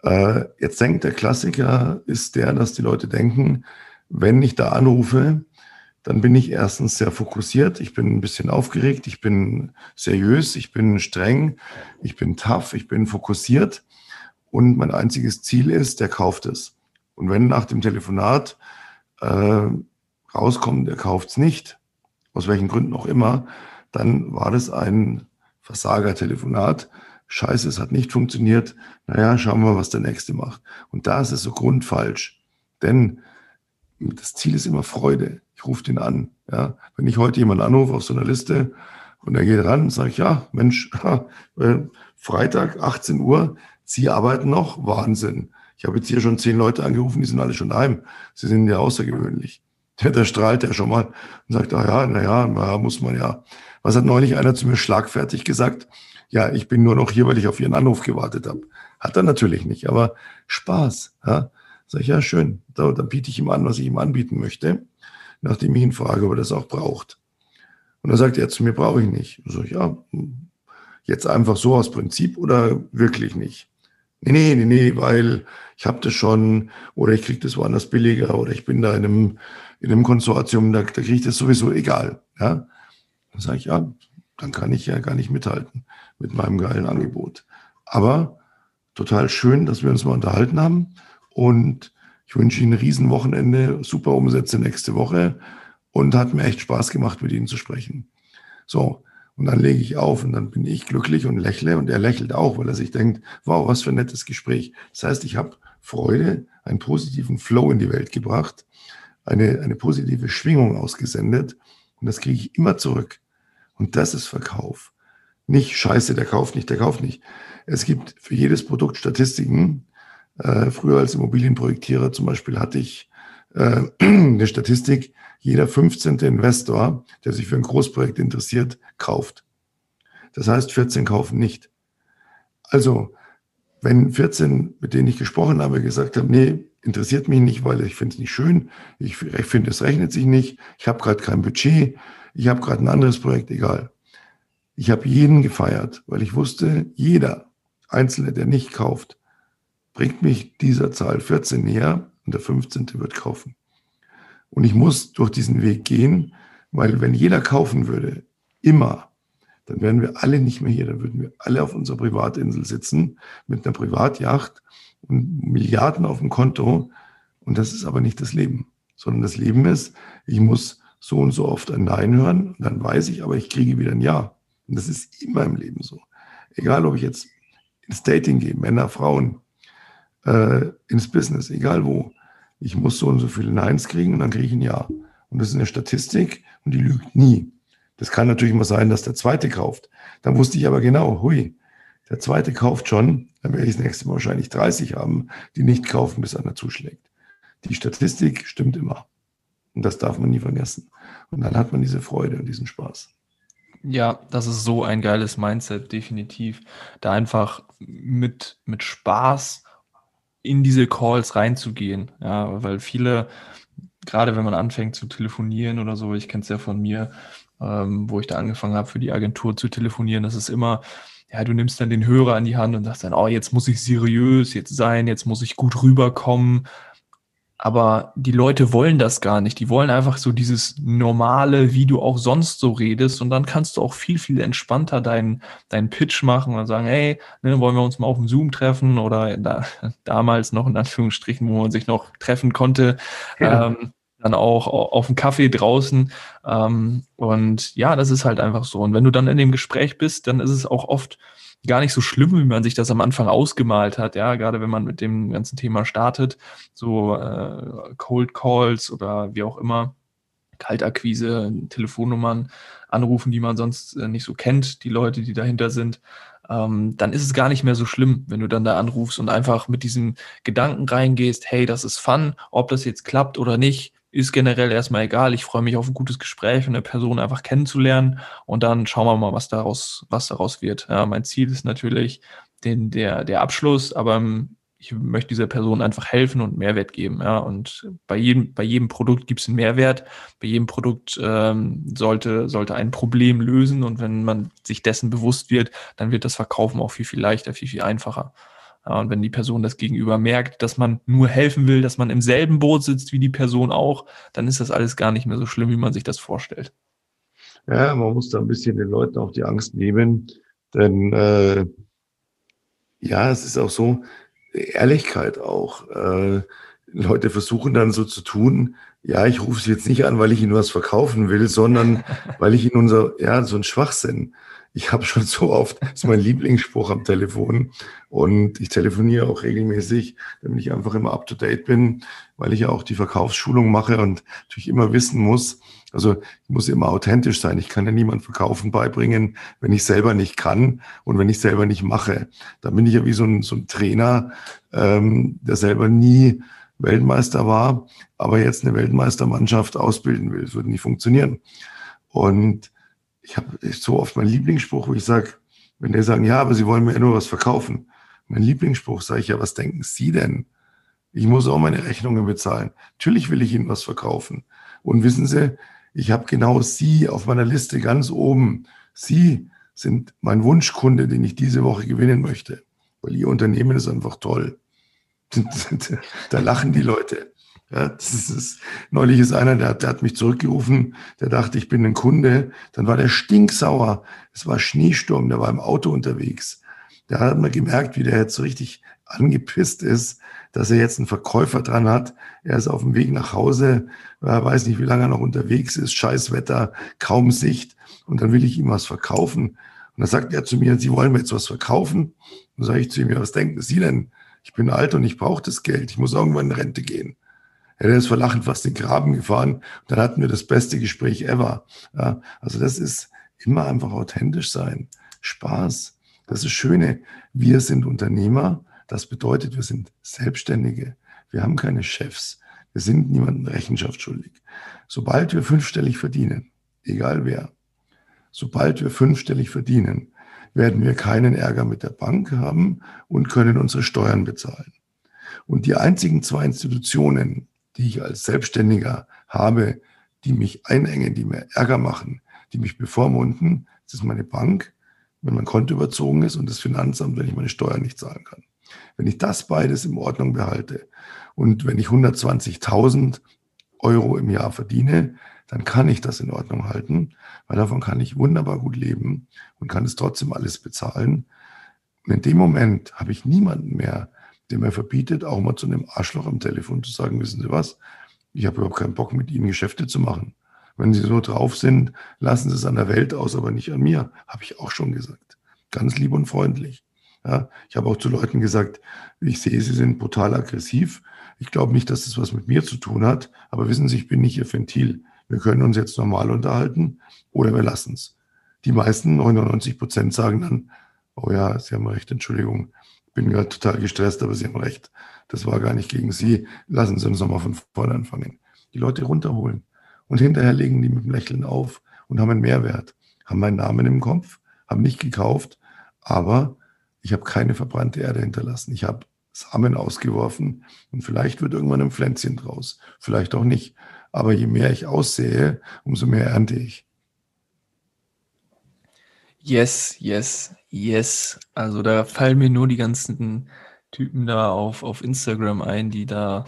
Äh, jetzt denkt der Klassiker, ist der, dass die Leute denken, wenn ich da anrufe, dann bin ich erstens sehr fokussiert, ich bin ein bisschen aufgeregt, ich bin seriös, ich bin streng, ich bin tough, ich bin fokussiert und mein einziges Ziel ist, der kauft es. Und wenn nach dem Telefonat äh, rauskommt, der kauft es nicht, aus welchen Gründen auch immer, dann war das ein Versager-Telefonat, scheiße, es hat nicht funktioniert, naja, schauen wir was der Nächste macht. Und da ist es so grundfalsch. Denn das Ziel ist immer Freude. Ich rufe den an. Ja. Wenn ich heute jemanden anrufe auf so einer Liste und er geht ran, sage ich, ja, Mensch, äh, Freitag, 18 Uhr, Sie arbeiten noch? Wahnsinn. Ich habe jetzt hier schon zehn Leute angerufen, die sind alle schon daheim. Sie sind ja außergewöhnlich. Der, der strahlt ja schon mal und sagt, ah ja, naja, na, muss man ja. Was hat neulich einer zu mir schlagfertig gesagt? Ja, ich bin nur noch hier, weil ich auf Ihren Anruf gewartet habe. Hat er natürlich nicht, aber Spaß. Ja? Sag ich, ja, schön. Da, dann biete ich ihm an, was ich ihm anbieten möchte, nachdem ich ihn frage, ob er das auch braucht. Und dann sagt er, zu mir brauche ich nicht. Sag ich, ja, jetzt einfach so aus Prinzip oder wirklich nicht? Nee, nee, nee, nee, weil ich habe das schon oder ich kriege das woanders billiger oder ich bin da in einem, in einem Konsortium, da, da kriege ich das sowieso egal. Ja? Dann sage ich, ja, dann kann ich ja gar nicht mithalten mit meinem geilen Angebot. Aber total schön, dass wir uns mal unterhalten haben und ich wünsche Ihnen ein Riesenwochenende, super Umsätze nächste Woche und hat mir echt Spaß gemacht, mit Ihnen zu sprechen. So, und dann lege ich auf und dann bin ich glücklich und lächle und er lächelt auch, weil er sich denkt, wow, was für ein nettes Gespräch. Das heißt, ich habe Freude, einen positiven Flow in die Welt gebracht, eine, eine positive Schwingung ausgesendet und das kriege ich immer zurück. Und das ist Verkauf. Nicht scheiße, der kauft nicht, der kauft nicht. Es gibt für jedes Produkt Statistiken. Äh, früher als Immobilienprojektierer zum Beispiel hatte ich äh, eine Statistik, jeder 15. Investor, der sich für ein Großprojekt interessiert, kauft. Das heißt, 14 kaufen nicht. Also, wenn 14, mit denen ich gesprochen habe, gesagt haben, nee, interessiert mich nicht, weil ich finde es nicht schön, ich, ich finde, es rechnet sich nicht, ich habe gerade kein Budget, ich habe gerade ein anderes Projekt, egal. Ich habe jeden gefeiert, weil ich wusste, jeder Einzelne, der nicht kauft, bringt mich dieser Zahl 14 näher und der 15. wird kaufen. Und ich muss durch diesen Weg gehen, weil wenn jeder kaufen würde, immer, dann wären wir alle nicht mehr hier, dann würden wir alle auf unserer Privatinsel sitzen mit einer Privatjacht und Milliarden auf dem Konto. Und das ist aber nicht das Leben, sondern das Leben ist, ich muss so und so oft ein Nein hören, dann weiß ich, aber ich kriege wieder ein Ja. Und das ist immer im Leben so. Egal, ob ich jetzt ins Dating gehe, Männer, Frauen, äh, ins Business, egal wo ich muss so und so viele Neins kriegen und dann kriege ich ein Ja. Und das ist eine Statistik und die lügt nie. Das kann natürlich mal sein, dass der Zweite kauft. Dann wusste ich aber genau, hui, der Zweite kauft schon, dann werde ich das nächste Mal wahrscheinlich 30 haben, die nicht kaufen, bis einer zuschlägt. Die Statistik stimmt immer. Und das darf man nie vergessen. Und dann hat man diese Freude und diesen Spaß. Ja, das ist so ein geiles Mindset, definitiv. Da einfach mit, mit Spaß in diese Calls reinzugehen. Ja, weil viele, gerade wenn man anfängt zu telefonieren oder so, ich kenne es ja von mir, ähm, wo ich da angefangen habe, für die Agentur zu telefonieren, das ist immer, ja, du nimmst dann den Hörer an die Hand und sagst dann, oh, jetzt muss ich seriös jetzt sein, jetzt muss ich gut rüberkommen. Aber die Leute wollen das gar nicht. Die wollen einfach so dieses normale, wie du auch sonst so redest. Und dann kannst du auch viel, viel entspannter deinen, deinen Pitch machen und sagen, hey, ne, wollen wir uns mal auf dem Zoom treffen oder da, damals noch in Anführungsstrichen, wo man sich noch treffen konnte. Ja. Ähm, dann auch auf dem Kaffee draußen. Ähm, und ja, das ist halt einfach so. Und wenn du dann in dem Gespräch bist, dann ist es auch oft gar nicht so schlimm, wie man sich das am Anfang ausgemalt hat, ja, gerade wenn man mit dem ganzen Thema startet, so äh, Cold Calls oder wie auch immer, Kaltakquise, Telefonnummern anrufen, die man sonst äh, nicht so kennt, die Leute, die dahinter sind, ähm, dann ist es gar nicht mehr so schlimm, wenn du dann da anrufst und einfach mit diesem Gedanken reingehst, hey, das ist Fun, ob das jetzt klappt oder nicht, ist generell erstmal egal. Ich freue mich auf ein gutes Gespräch und eine Person einfach kennenzulernen und dann schauen wir mal, was daraus, was daraus wird. Ja, mein Ziel ist natürlich den, der, der Abschluss, aber ähm, ich möchte dieser Person einfach helfen und Mehrwert geben. Ja, und bei jedem, bei jedem Produkt gibt es einen Mehrwert. Bei jedem Produkt ähm, sollte, sollte ein Problem lösen und wenn man sich dessen bewusst wird, dann wird das Verkaufen auch viel, viel leichter, viel, viel einfacher. Und wenn die Person das Gegenüber merkt, dass man nur helfen will, dass man im selben Boot sitzt wie die Person auch, dann ist das alles gar nicht mehr so schlimm, wie man sich das vorstellt. Ja, man muss da ein bisschen den Leuten auch die Angst nehmen, denn äh, ja, es ist auch so, Ehrlichkeit auch. Äh, Leute versuchen dann so zu tun, ja, ich rufe sie jetzt nicht an, weil ich ihnen was verkaufen will, sondern weil ich ihnen unser, ja, so ein Schwachsinn. Ich habe schon so oft, das ist mein Lieblingsspruch am Telefon und ich telefoniere auch regelmäßig, damit ich einfach immer up to date bin, weil ich ja auch die Verkaufsschulung mache und natürlich immer wissen muss, also ich muss immer authentisch sein. Ich kann ja niemand Verkaufen beibringen, wenn ich selber nicht kann und wenn ich selber nicht mache. Da bin ich ja wie so ein, so ein Trainer, ähm, der selber nie Weltmeister war, aber jetzt eine Weltmeistermannschaft ausbilden will. Das würde nicht funktionieren. Und ich habe so oft meinen Lieblingsspruch, wo ich sage, wenn die sagen, ja, aber Sie wollen mir ja nur was verkaufen. Mein Lieblingsspruch sage ich ja, was denken Sie denn? Ich muss auch meine Rechnungen bezahlen. Natürlich will ich Ihnen was verkaufen. Und wissen Sie, ich habe genau Sie auf meiner Liste ganz oben. Sie sind mein Wunschkunde, den ich diese Woche gewinnen möchte, weil Ihr Unternehmen ist einfach toll. da lachen die Leute. Ja, das ist, neulich ist einer, der, der hat mich zurückgerufen, der dachte, ich bin ein Kunde. Dann war der stinksauer. Es war Schneesturm, der war im Auto unterwegs. Da hat man gemerkt, wie der jetzt so richtig angepisst ist, dass er jetzt einen Verkäufer dran hat. Er ist auf dem Weg nach Hause, er weiß nicht, wie lange er noch unterwegs ist, scheiß Wetter, kaum Sicht. Und dann will ich ihm was verkaufen. Und dann sagt er zu mir, Sie wollen mir jetzt was verkaufen? Dann sage ich zu ihm, ja, was denken Sie denn? Ich bin alt und ich brauche das Geld. Ich muss irgendwann in Rente gehen. Er ist vor Lachen fast den Graben gefahren. Und dann hatten wir das beste Gespräch ever. Ja, also das ist immer einfach authentisch sein. Spaß. Das ist Schöne. Wir sind Unternehmer. Das bedeutet, wir sind Selbstständige. Wir haben keine Chefs. Wir sind niemandem Rechenschaft schuldig. Sobald wir fünfstellig verdienen, egal wer, sobald wir fünfstellig verdienen, werden wir keinen Ärger mit der Bank haben und können unsere Steuern bezahlen. Und die einzigen zwei Institutionen, die ich als Selbstständiger habe, die mich einengen, die mir Ärger machen, die mich bevormunden, das ist meine Bank, wenn mein Konto überzogen ist und das Finanzamt, wenn ich meine Steuern nicht zahlen kann. Wenn ich das beides in Ordnung behalte und wenn ich 120.000 Euro im Jahr verdiene, dann kann ich das in Ordnung halten, weil davon kann ich wunderbar gut leben und kann es trotzdem alles bezahlen. Und in dem Moment habe ich niemanden mehr, der mir verbietet, auch mal zu einem Arschloch am Telefon zu sagen, wissen Sie was, ich habe überhaupt keinen Bock, mit Ihnen Geschäfte zu machen. Wenn Sie so drauf sind, lassen Sie es an der Welt aus, aber nicht an mir, habe ich auch schon gesagt. Ganz lieb und freundlich. Ja, ich habe auch zu Leuten gesagt, ich sehe, Sie sind brutal aggressiv. Ich glaube nicht, dass das was mit mir zu tun hat, aber wissen Sie, ich bin nicht Ihr Ventil. Wir können uns jetzt normal unterhalten oder wir lassen es. Die meisten, 99 Prozent, sagen dann, oh ja, Sie haben recht, Entschuldigung, bin gerade total gestresst, aber Sie haben recht. Das war gar nicht gegen Sie. Lassen Sie uns nochmal von vorne anfangen. Die Leute runterholen. Und hinterher legen die mit dem Lächeln auf und haben einen Mehrwert. Haben meinen Namen im Kopf, haben nicht gekauft, aber ich habe keine verbrannte Erde hinterlassen. Ich habe Samen ausgeworfen und vielleicht wird irgendwann ein Pflänzchen draus. Vielleicht auch nicht. Aber je mehr ich aussehe, umso mehr ernte ich. Yes, yes, yes. Also da fallen mir nur die ganzen Typen da auf, auf Instagram ein, die da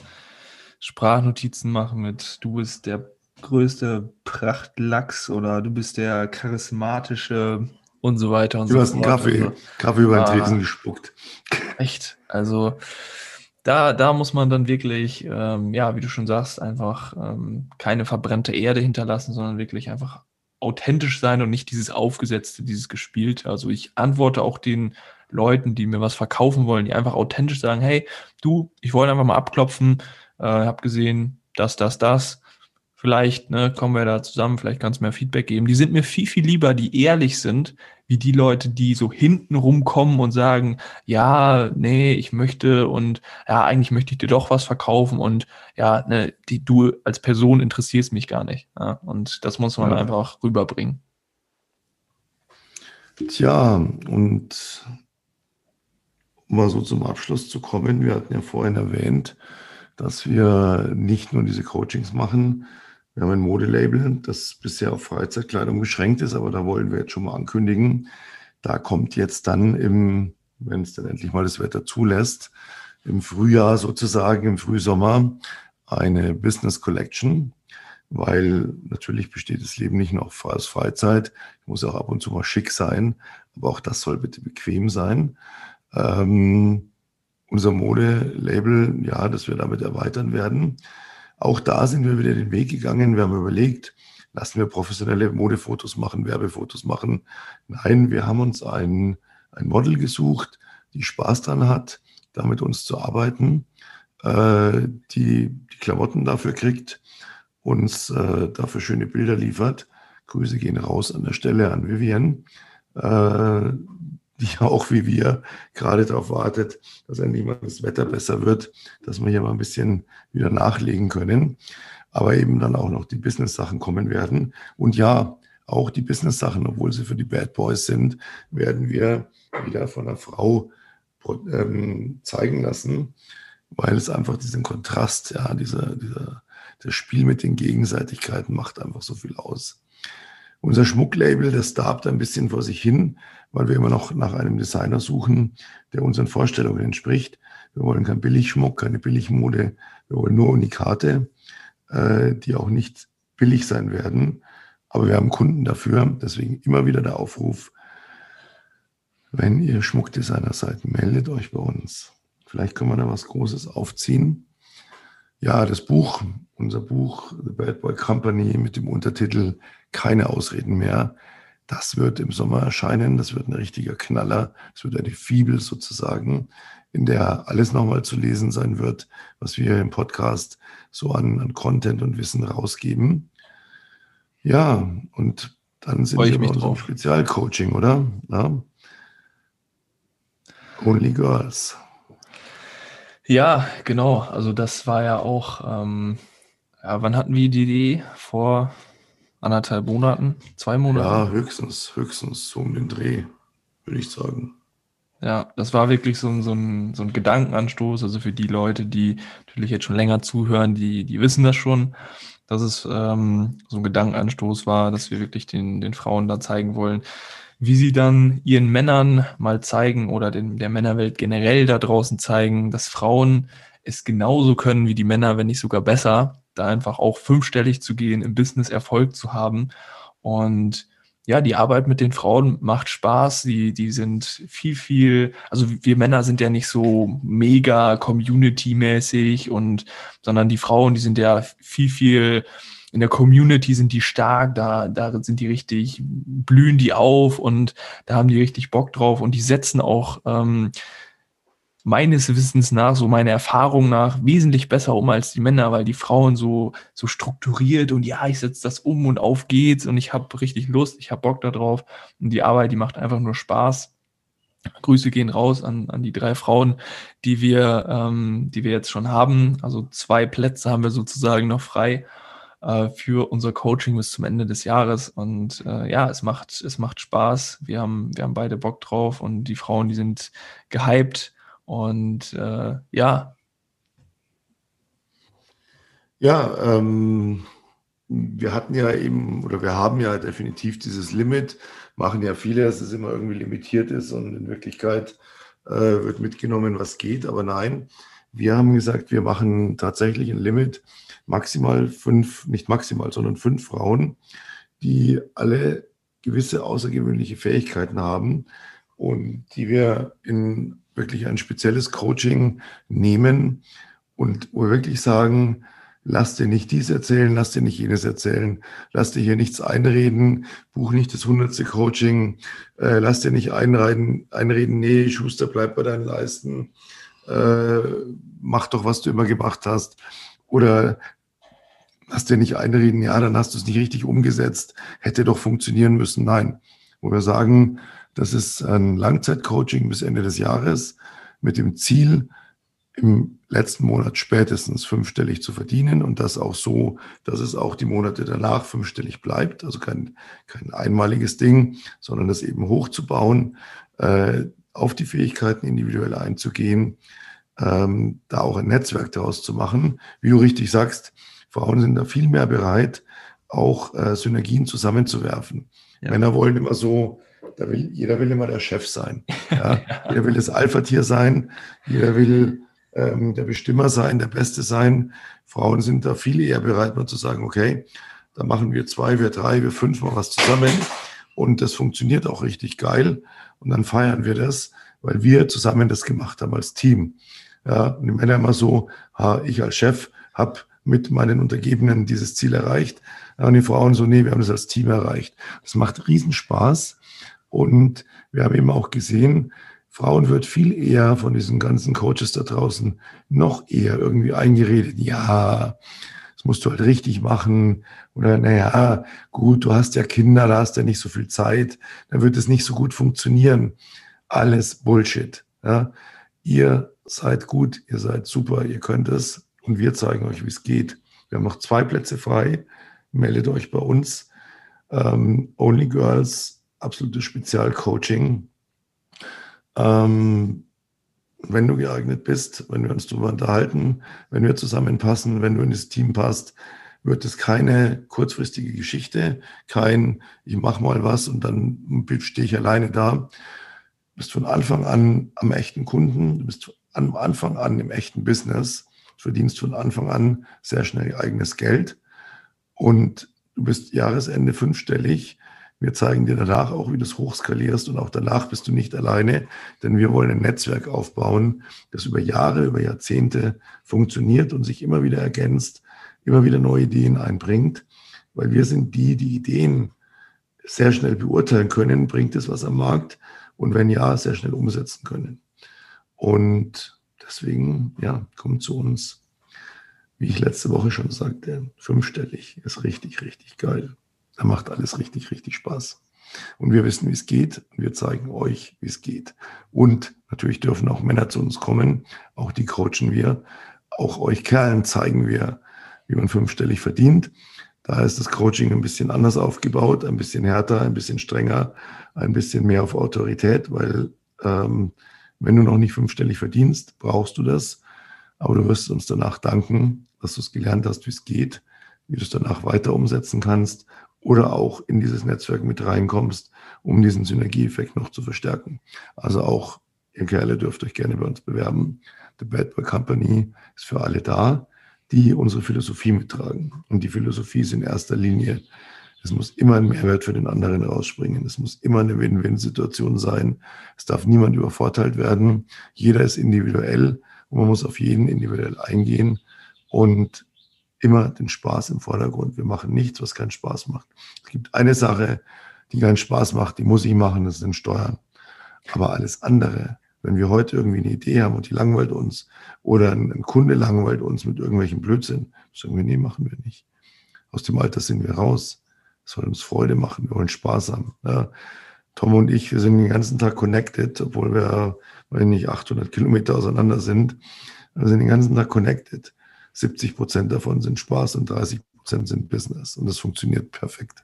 Sprachnotizen machen mit du bist der größte Prachtlachs oder du bist der charismatische und so weiter und du so fort. Du hast einen Kaffee, also, Kaffee über den Tresen gespuckt. Echt, also da, da muss man dann wirklich, ähm, ja, wie du schon sagst, einfach ähm, keine verbrannte Erde hinterlassen, sondern wirklich einfach authentisch sein und nicht dieses aufgesetzte, dieses gespielte. Also ich antworte auch den Leuten, die mir was verkaufen wollen, die einfach authentisch sagen, hey, du, ich wollte einfach mal abklopfen, äh, habe gesehen, das, das, das. Vielleicht ne, kommen wir da zusammen, vielleicht kannst du mir Feedback geben. Die sind mir viel, viel lieber, die ehrlich sind, wie die Leute, die so hinten rumkommen und sagen, ja, nee, ich möchte und ja, eigentlich möchte ich dir doch was verkaufen und ja, ne, die, du als Person interessierst mich gar nicht. Ja, und das muss man ja. einfach rüberbringen. Tja, und um mal so zum Abschluss zu kommen, wir hatten ja vorhin erwähnt, dass wir nicht nur diese Coachings machen, wir haben ein Modelabel, das bisher auf Freizeitkleidung beschränkt ist, aber da wollen wir jetzt schon mal ankündigen. Da kommt jetzt dann im, wenn es dann endlich mal das Wetter zulässt, im Frühjahr sozusagen, im Frühsommer, eine Business Collection, weil natürlich besteht das Leben nicht nur aus Freizeit, ich muss auch ab und zu mal schick sein, aber auch das soll bitte bequem sein. Ähm, unser Modelabel, ja, das wir damit erweitern werden, auch da sind wir wieder den Weg gegangen. Wir haben überlegt, lassen wir professionelle Modefotos machen, Werbefotos machen. Nein, wir haben uns ein, ein Model gesucht, die Spaß dran hat, da mit uns zu arbeiten, äh, die die Klamotten dafür kriegt, uns äh, dafür schöne Bilder liefert. Grüße gehen raus an der Stelle an Vivian, äh, die auch wie wir gerade darauf wartet, dass endlich mal das Wetter besser wird, dass wir hier mal ein bisschen wieder nachlegen können aber eben dann auch noch die Business-Sachen kommen werden. Und ja, auch die Business-Sachen, obwohl sie für die Bad Boys sind, werden wir wieder von einer Frau ähm, zeigen lassen, weil es einfach diesen Kontrast, ja, dieser, dieser, das Spiel mit den Gegenseitigkeiten macht einfach so viel aus. Unser Schmucklabel, das darbt ein bisschen vor sich hin, weil wir immer noch nach einem Designer suchen, der unseren Vorstellungen entspricht. Wir wollen keinen Billigschmuck, keine Billigmode, wir wollen nur Unikate äh, die auch nicht billig sein werden. Aber wir haben Kunden dafür. Deswegen immer wieder der Aufruf, wenn ihr Schmuckdesigner seid, meldet euch bei uns. Vielleicht können wir da was Großes aufziehen. Ja, das Buch, unser Buch, The Bad Boy Company mit dem Untertitel Keine Ausreden mehr. Das wird im Sommer erscheinen. Das wird ein richtiger Knaller. Das wird eine Fibel sozusagen in der alles nochmal zu lesen sein wird, was wir im Podcast so an, an Content und Wissen rausgeben. Ja, und dann sind wir bei unserem Spezialcoaching, oder? Ja. Only Girls. Ja, genau. Also das war ja auch, ähm, ja, wann hatten wir die Idee? Vor anderthalb Monaten, zwei Monaten? Ja, höchstens, höchstens so um den Dreh, würde ich sagen. Ja, das war wirklich so ein, so, ein, so ein Gedankenanstoß. Also für die Leute, die natürlich jetzt schon länger zuhören, die, die wissen das schon, dass es ähm, so ein Gedankenanstoß war, dass wir wirklich den, den Frauen da zeigen wollen, wie sie dann ihren Männern mal zeigen oder den, der Männerwelt generell da draußen zeigen, dass Frauen es genauso können wie die Männer, wenn nicht sogar besser, da einfach auch fünfstellig zu gehen, im Business Erfolg zu haben. Und ja, die Arbeit mit den Frauen macht Spaß. Die, die sind viel, viel, also wir Männer sind ja nicht so mega community-mäßig und, sondern die Frauen, die sind ja viel, viel, in der Community sind die stark, da, da sind die richtig, blühen die auf und da haben die richtig Bock drauf und die setzen auch, ähm, meines Wissens nach, so meine Erfahrung nach, wesentlich besser um als die Männer, weil die Frauen so, so strukturiert und ja, ich setze das um und auf geht's und ich habe richtig Lust, ich habe Bock darauf und die Arbeit, die macht einfach nur Spaß. Grüße gehen raus an, an die drei Frauen, die wir, ähm, die wir jetzt schon haben. Also zwei Plätze haben wir sozusagen noch frei äh, für unser Coaching bis zum Ende des Jahres. Und äh, ja, es macht, es macht Spaß. Wir haben, wir haben beide Bock drauf und die Frauen, die sind gehypt und äh, ja. Ja, ähm, wir hatten ja eben, oder wir haben ja definitiv dieses Limit, machen ja viele, dass es immer irgendwie limitiert ist und in Wirklichkeit äh, wird mitgenommen, was geht, aber nein, wir haben gesagt, wir machen tatsächlich ein Limit, maximal fünf, nicht maximal, sondern fünf Frauen, die alle gewisse außergewöhnliche Fähigkeiten haben und die wir in wirklich ein spezielles Coaching nehmen und wo wir wirklich sagen, lass dir nicht dies erzählen, lass dir nicht jenes erzählen, lass dir hier nichts einreden, buch nicht das hundertste Coaching, äh, lass dir nicht einreden, einreden, nee, Schuster, bleib bei deinen Leisten, äh, mach doch, was du immer gemacht hast. Oder lass dir nicht einreden, ja, dann hast du es nicht richtig umgesetzt, hätte doch funktionieren müssen. Nein, wo wir sagen, das ist ein Langzeitcoaching bis Ende des Jahres mit dem Ziel, im letzten Monat spätestens fünfstellig zu verdienen und das auch so, dass es auch die Monate danach fünfstellig bleibt. Also kein, kein einmaliges Ding, sondern das eben hochzubauen, äh, auf die Fähigkeiten individuell einzugehen, ähm, da auch ein Netzwerk daraus zu machen. Wie du richtig sagst, Frauen sind da viel mehr bereit, auch äh, Synergien zusammenzuwerfen. Ja. Männer wollen immer so da will, jeder will immer der Chef sein. Ja? jeder will das Alpha-Tier sein. Jeder will ähm, der Bestimmer sein, der Beste sein. Frauen sind da viel eher bereit, mal zu sagen, okay, da machen wir zwei, wir drei, wir fünf mal was zusammen. Und das funktioniert auch richtig geil. Und dann feiern wir das, weil wir zusammen das gemacht haben als Team. Ja, und die Männer immer so, ich als Chef habe mit meinen Untergebenen dieses Ziel erreicht. Und die Frauen so, nee, wir haben das als Team erreicht. Das macht Riesenspaß. Und wir haben eben auch gesehen, Frauen wird viel eher von diesen ganzen Coaches da draußen noch eher irgendwie eingeredet. Ja, musst du halt richtig machen. Oder naja, gut, du hast ja Kinder, da hast ja nicht so viel Zeit, dann wird es nicht so gut funktionieren. Alles Bullshit. Ja. Ihr seid gut, ihr seid super, ihr könnt es und wir zeigen euch, wie es geht. Wir haben noch zwei Plätze frei. Meldet euch bei uns. Ähm, Only Girls, absolutes Spezialcoaching. Ähm, wenn du geeignet bist, wenn wir uns darüber unterhalten, wenn wir zusammenpassen, wenn du in das Team passt, wird es keine kurzfristige Geschichte, kein ich mache mal was und dann stehe ich alleine da. Du bist von Anfang an am echten Kunden, du bist am Anfang an im echten Business, verdienst von Anfang an sehr schnell eigenes Geld und du bist Jahresende fünfstellig. Wir zeigen dir danach auch, wie du es hochskalierst und auch danach bist du nicht alleine, denn wir wollen ein Netzwerk aufbauen, das über Jahre, über Jahrzehnte funktioniert und sich immer wieder ergänzt, immer wieder neue Ideen einbringt, weil wir sind die, die Ideen sehr schnell beurteilen können, bringt es was am Markt und wenn ja, sehr schnell umsetzen können. Und deswegen, ja, kommt zu uns. Wie ich letzte Woche schon sagte, fünfstellig ist richtig, richtig geil. Da macht alles richtig, richtig Spaß. Und wir wissen, wie es geht. Wir zeigen euch, wie es geht. Und natürlich dürfen auch Männer zu uns kommen. Auch die coachen wir. Auch euch Kerlen zeigen wir, wie man fünfstellig verdient. Da ist das Coaching ein bisschen anders aufgebaut, ein bisschen härter, ein bisschen strenger, ein bisschen mehr auf Autorität, weil ähm, wenn du noch nicht fünfstellig verdienst, brauchst du das. Aber du wirst uns danach danken, dass du es gelernt hast, wie es geht, wie du es danach weiter umsetzen kannst oder auch in dieses Netzwerk mit reinkommst, um diesen Synergieeffekt noch zu verstärken. Also auch ihr Kerle dürft euch gerne bei uns bewerben. The Bad Boy Company ist für alle da, die unsere Philosophie mittragen. Und die Philosophie ist in erster Linie, es muss immer ein Mehrwert für den anderen rausspringen. Es muss immer eine Win-Win-Situation sein. Es darf niemand übervorteilt werden. Jeder ist individuell und man muss auf jeden individuell eingehen und immer den Spaß im Vordergrund. Wir machen nichts, was keinen Spaß macht. Es gibt eine Sache, die keinen Spaß macht, die muss ich machen, das sind Steuern. Aber alles andere, wenn wir heute irgendwie eine Idee haben und die langweilt uns oder ein, Kunde langweilt uns mit irgendwelchen Blödsinn, sagen wir, nee, machen wir nicht. Aus dem Alter sind wir raus. Es soll uns Freude machen, wir wollen Spaß haben. Ja. Tom und ich, wir sind den ganzen Tag connected, obwohl wir, weil nicht 800 Kilometer auseinander sind. Wir sind den ganzen Tag connected. 70 Prozent davon sind Spaß und 30 Prozent sind Business. Und das funktioniert perfekt.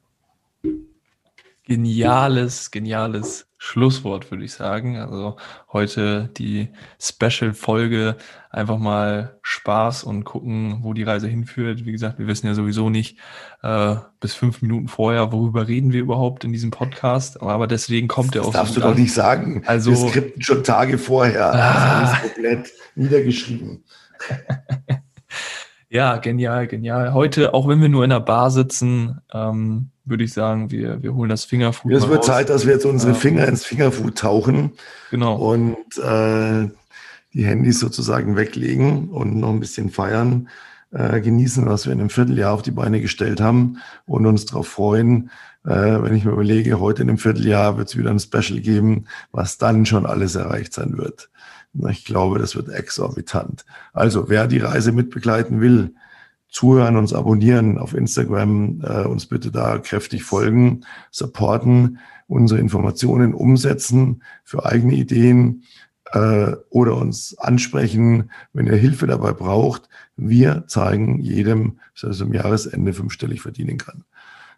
Geniales, geniales Schlusswort, würde ich sagen. Also heute die Special-Folge einfach mal Spaß und gucken, wo die Reise hinführt. Wie gesagt, wir wissen ja sowieso nicht äh, bis fünf Minuten vorher, worüber reden wir überhaupt in diesem Podcast. Aber deswegen kommt er auch. Das darfst so du doch nicht sagen. Also, wir skripten schon Tage vorher. Ah. Das ist komplett niedergeschrieben. ja, genial, genial. Heute, auch wenn wir nur in der Bar sitzen, ähm, würde ich sagen, wir, wir holen das Fingerfood. Es wird raus. Zeit, dass wir jetzt unsere Finger ins Fingerfood tauchen. Genau. Und äh, die Handys sozusagen weglegen und noch ein bisschen feiern, äh, genießen, was wir in einem Vierteljahr auf die Beine gestellt haben und uns darauf freuen. Äh, wenn ich mir überlege, heute in einem Vierteljahr wird es wieder ein Special geben, was dann schon alles erreicht sein wird. Ich glaube, das wird exorbitant. Also, wer die Reise mitbegleiten will, zuhören, uns abonnieren auf Instagram, äh, uns bitte da kräftig folgen, supporten, unsere Informationen umsetzen für eigene Ideen äh, oder uns ansprechen, wenn ihr Hilfe dabei braucht. Wir zeigen jedem, dass er am Jahresende fünfstellig verdienen kann.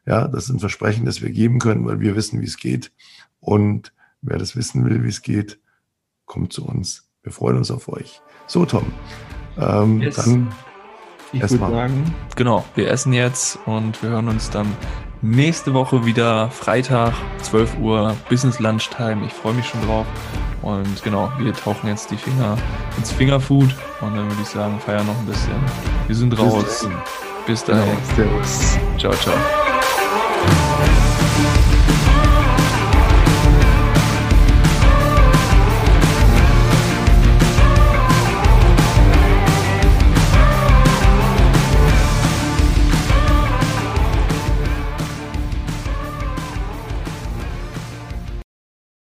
Ja, das ist ein Versprechen, das wir geben können, weil wir wissen, wie es geht. Und wer das wissen will, wie es geht, kommt zu uns. Wir freuen uns auf euch. So, Tom. Ähm, yes. Dann ich würde sagen, genau, wir essen jetzt und wir hören uns dann nächste Woche wieder Freitag, 12 Uhr, Business Lunchtime. Ich freue mich schon drauf. Und genau, wir tauchen jetzt die Finger ins Fingerfood und dann würde ich sagen, feiern noch ein bisschen. Wir sind raus. Bis dahin. Bis dahin. Genau. Ciao, ciao.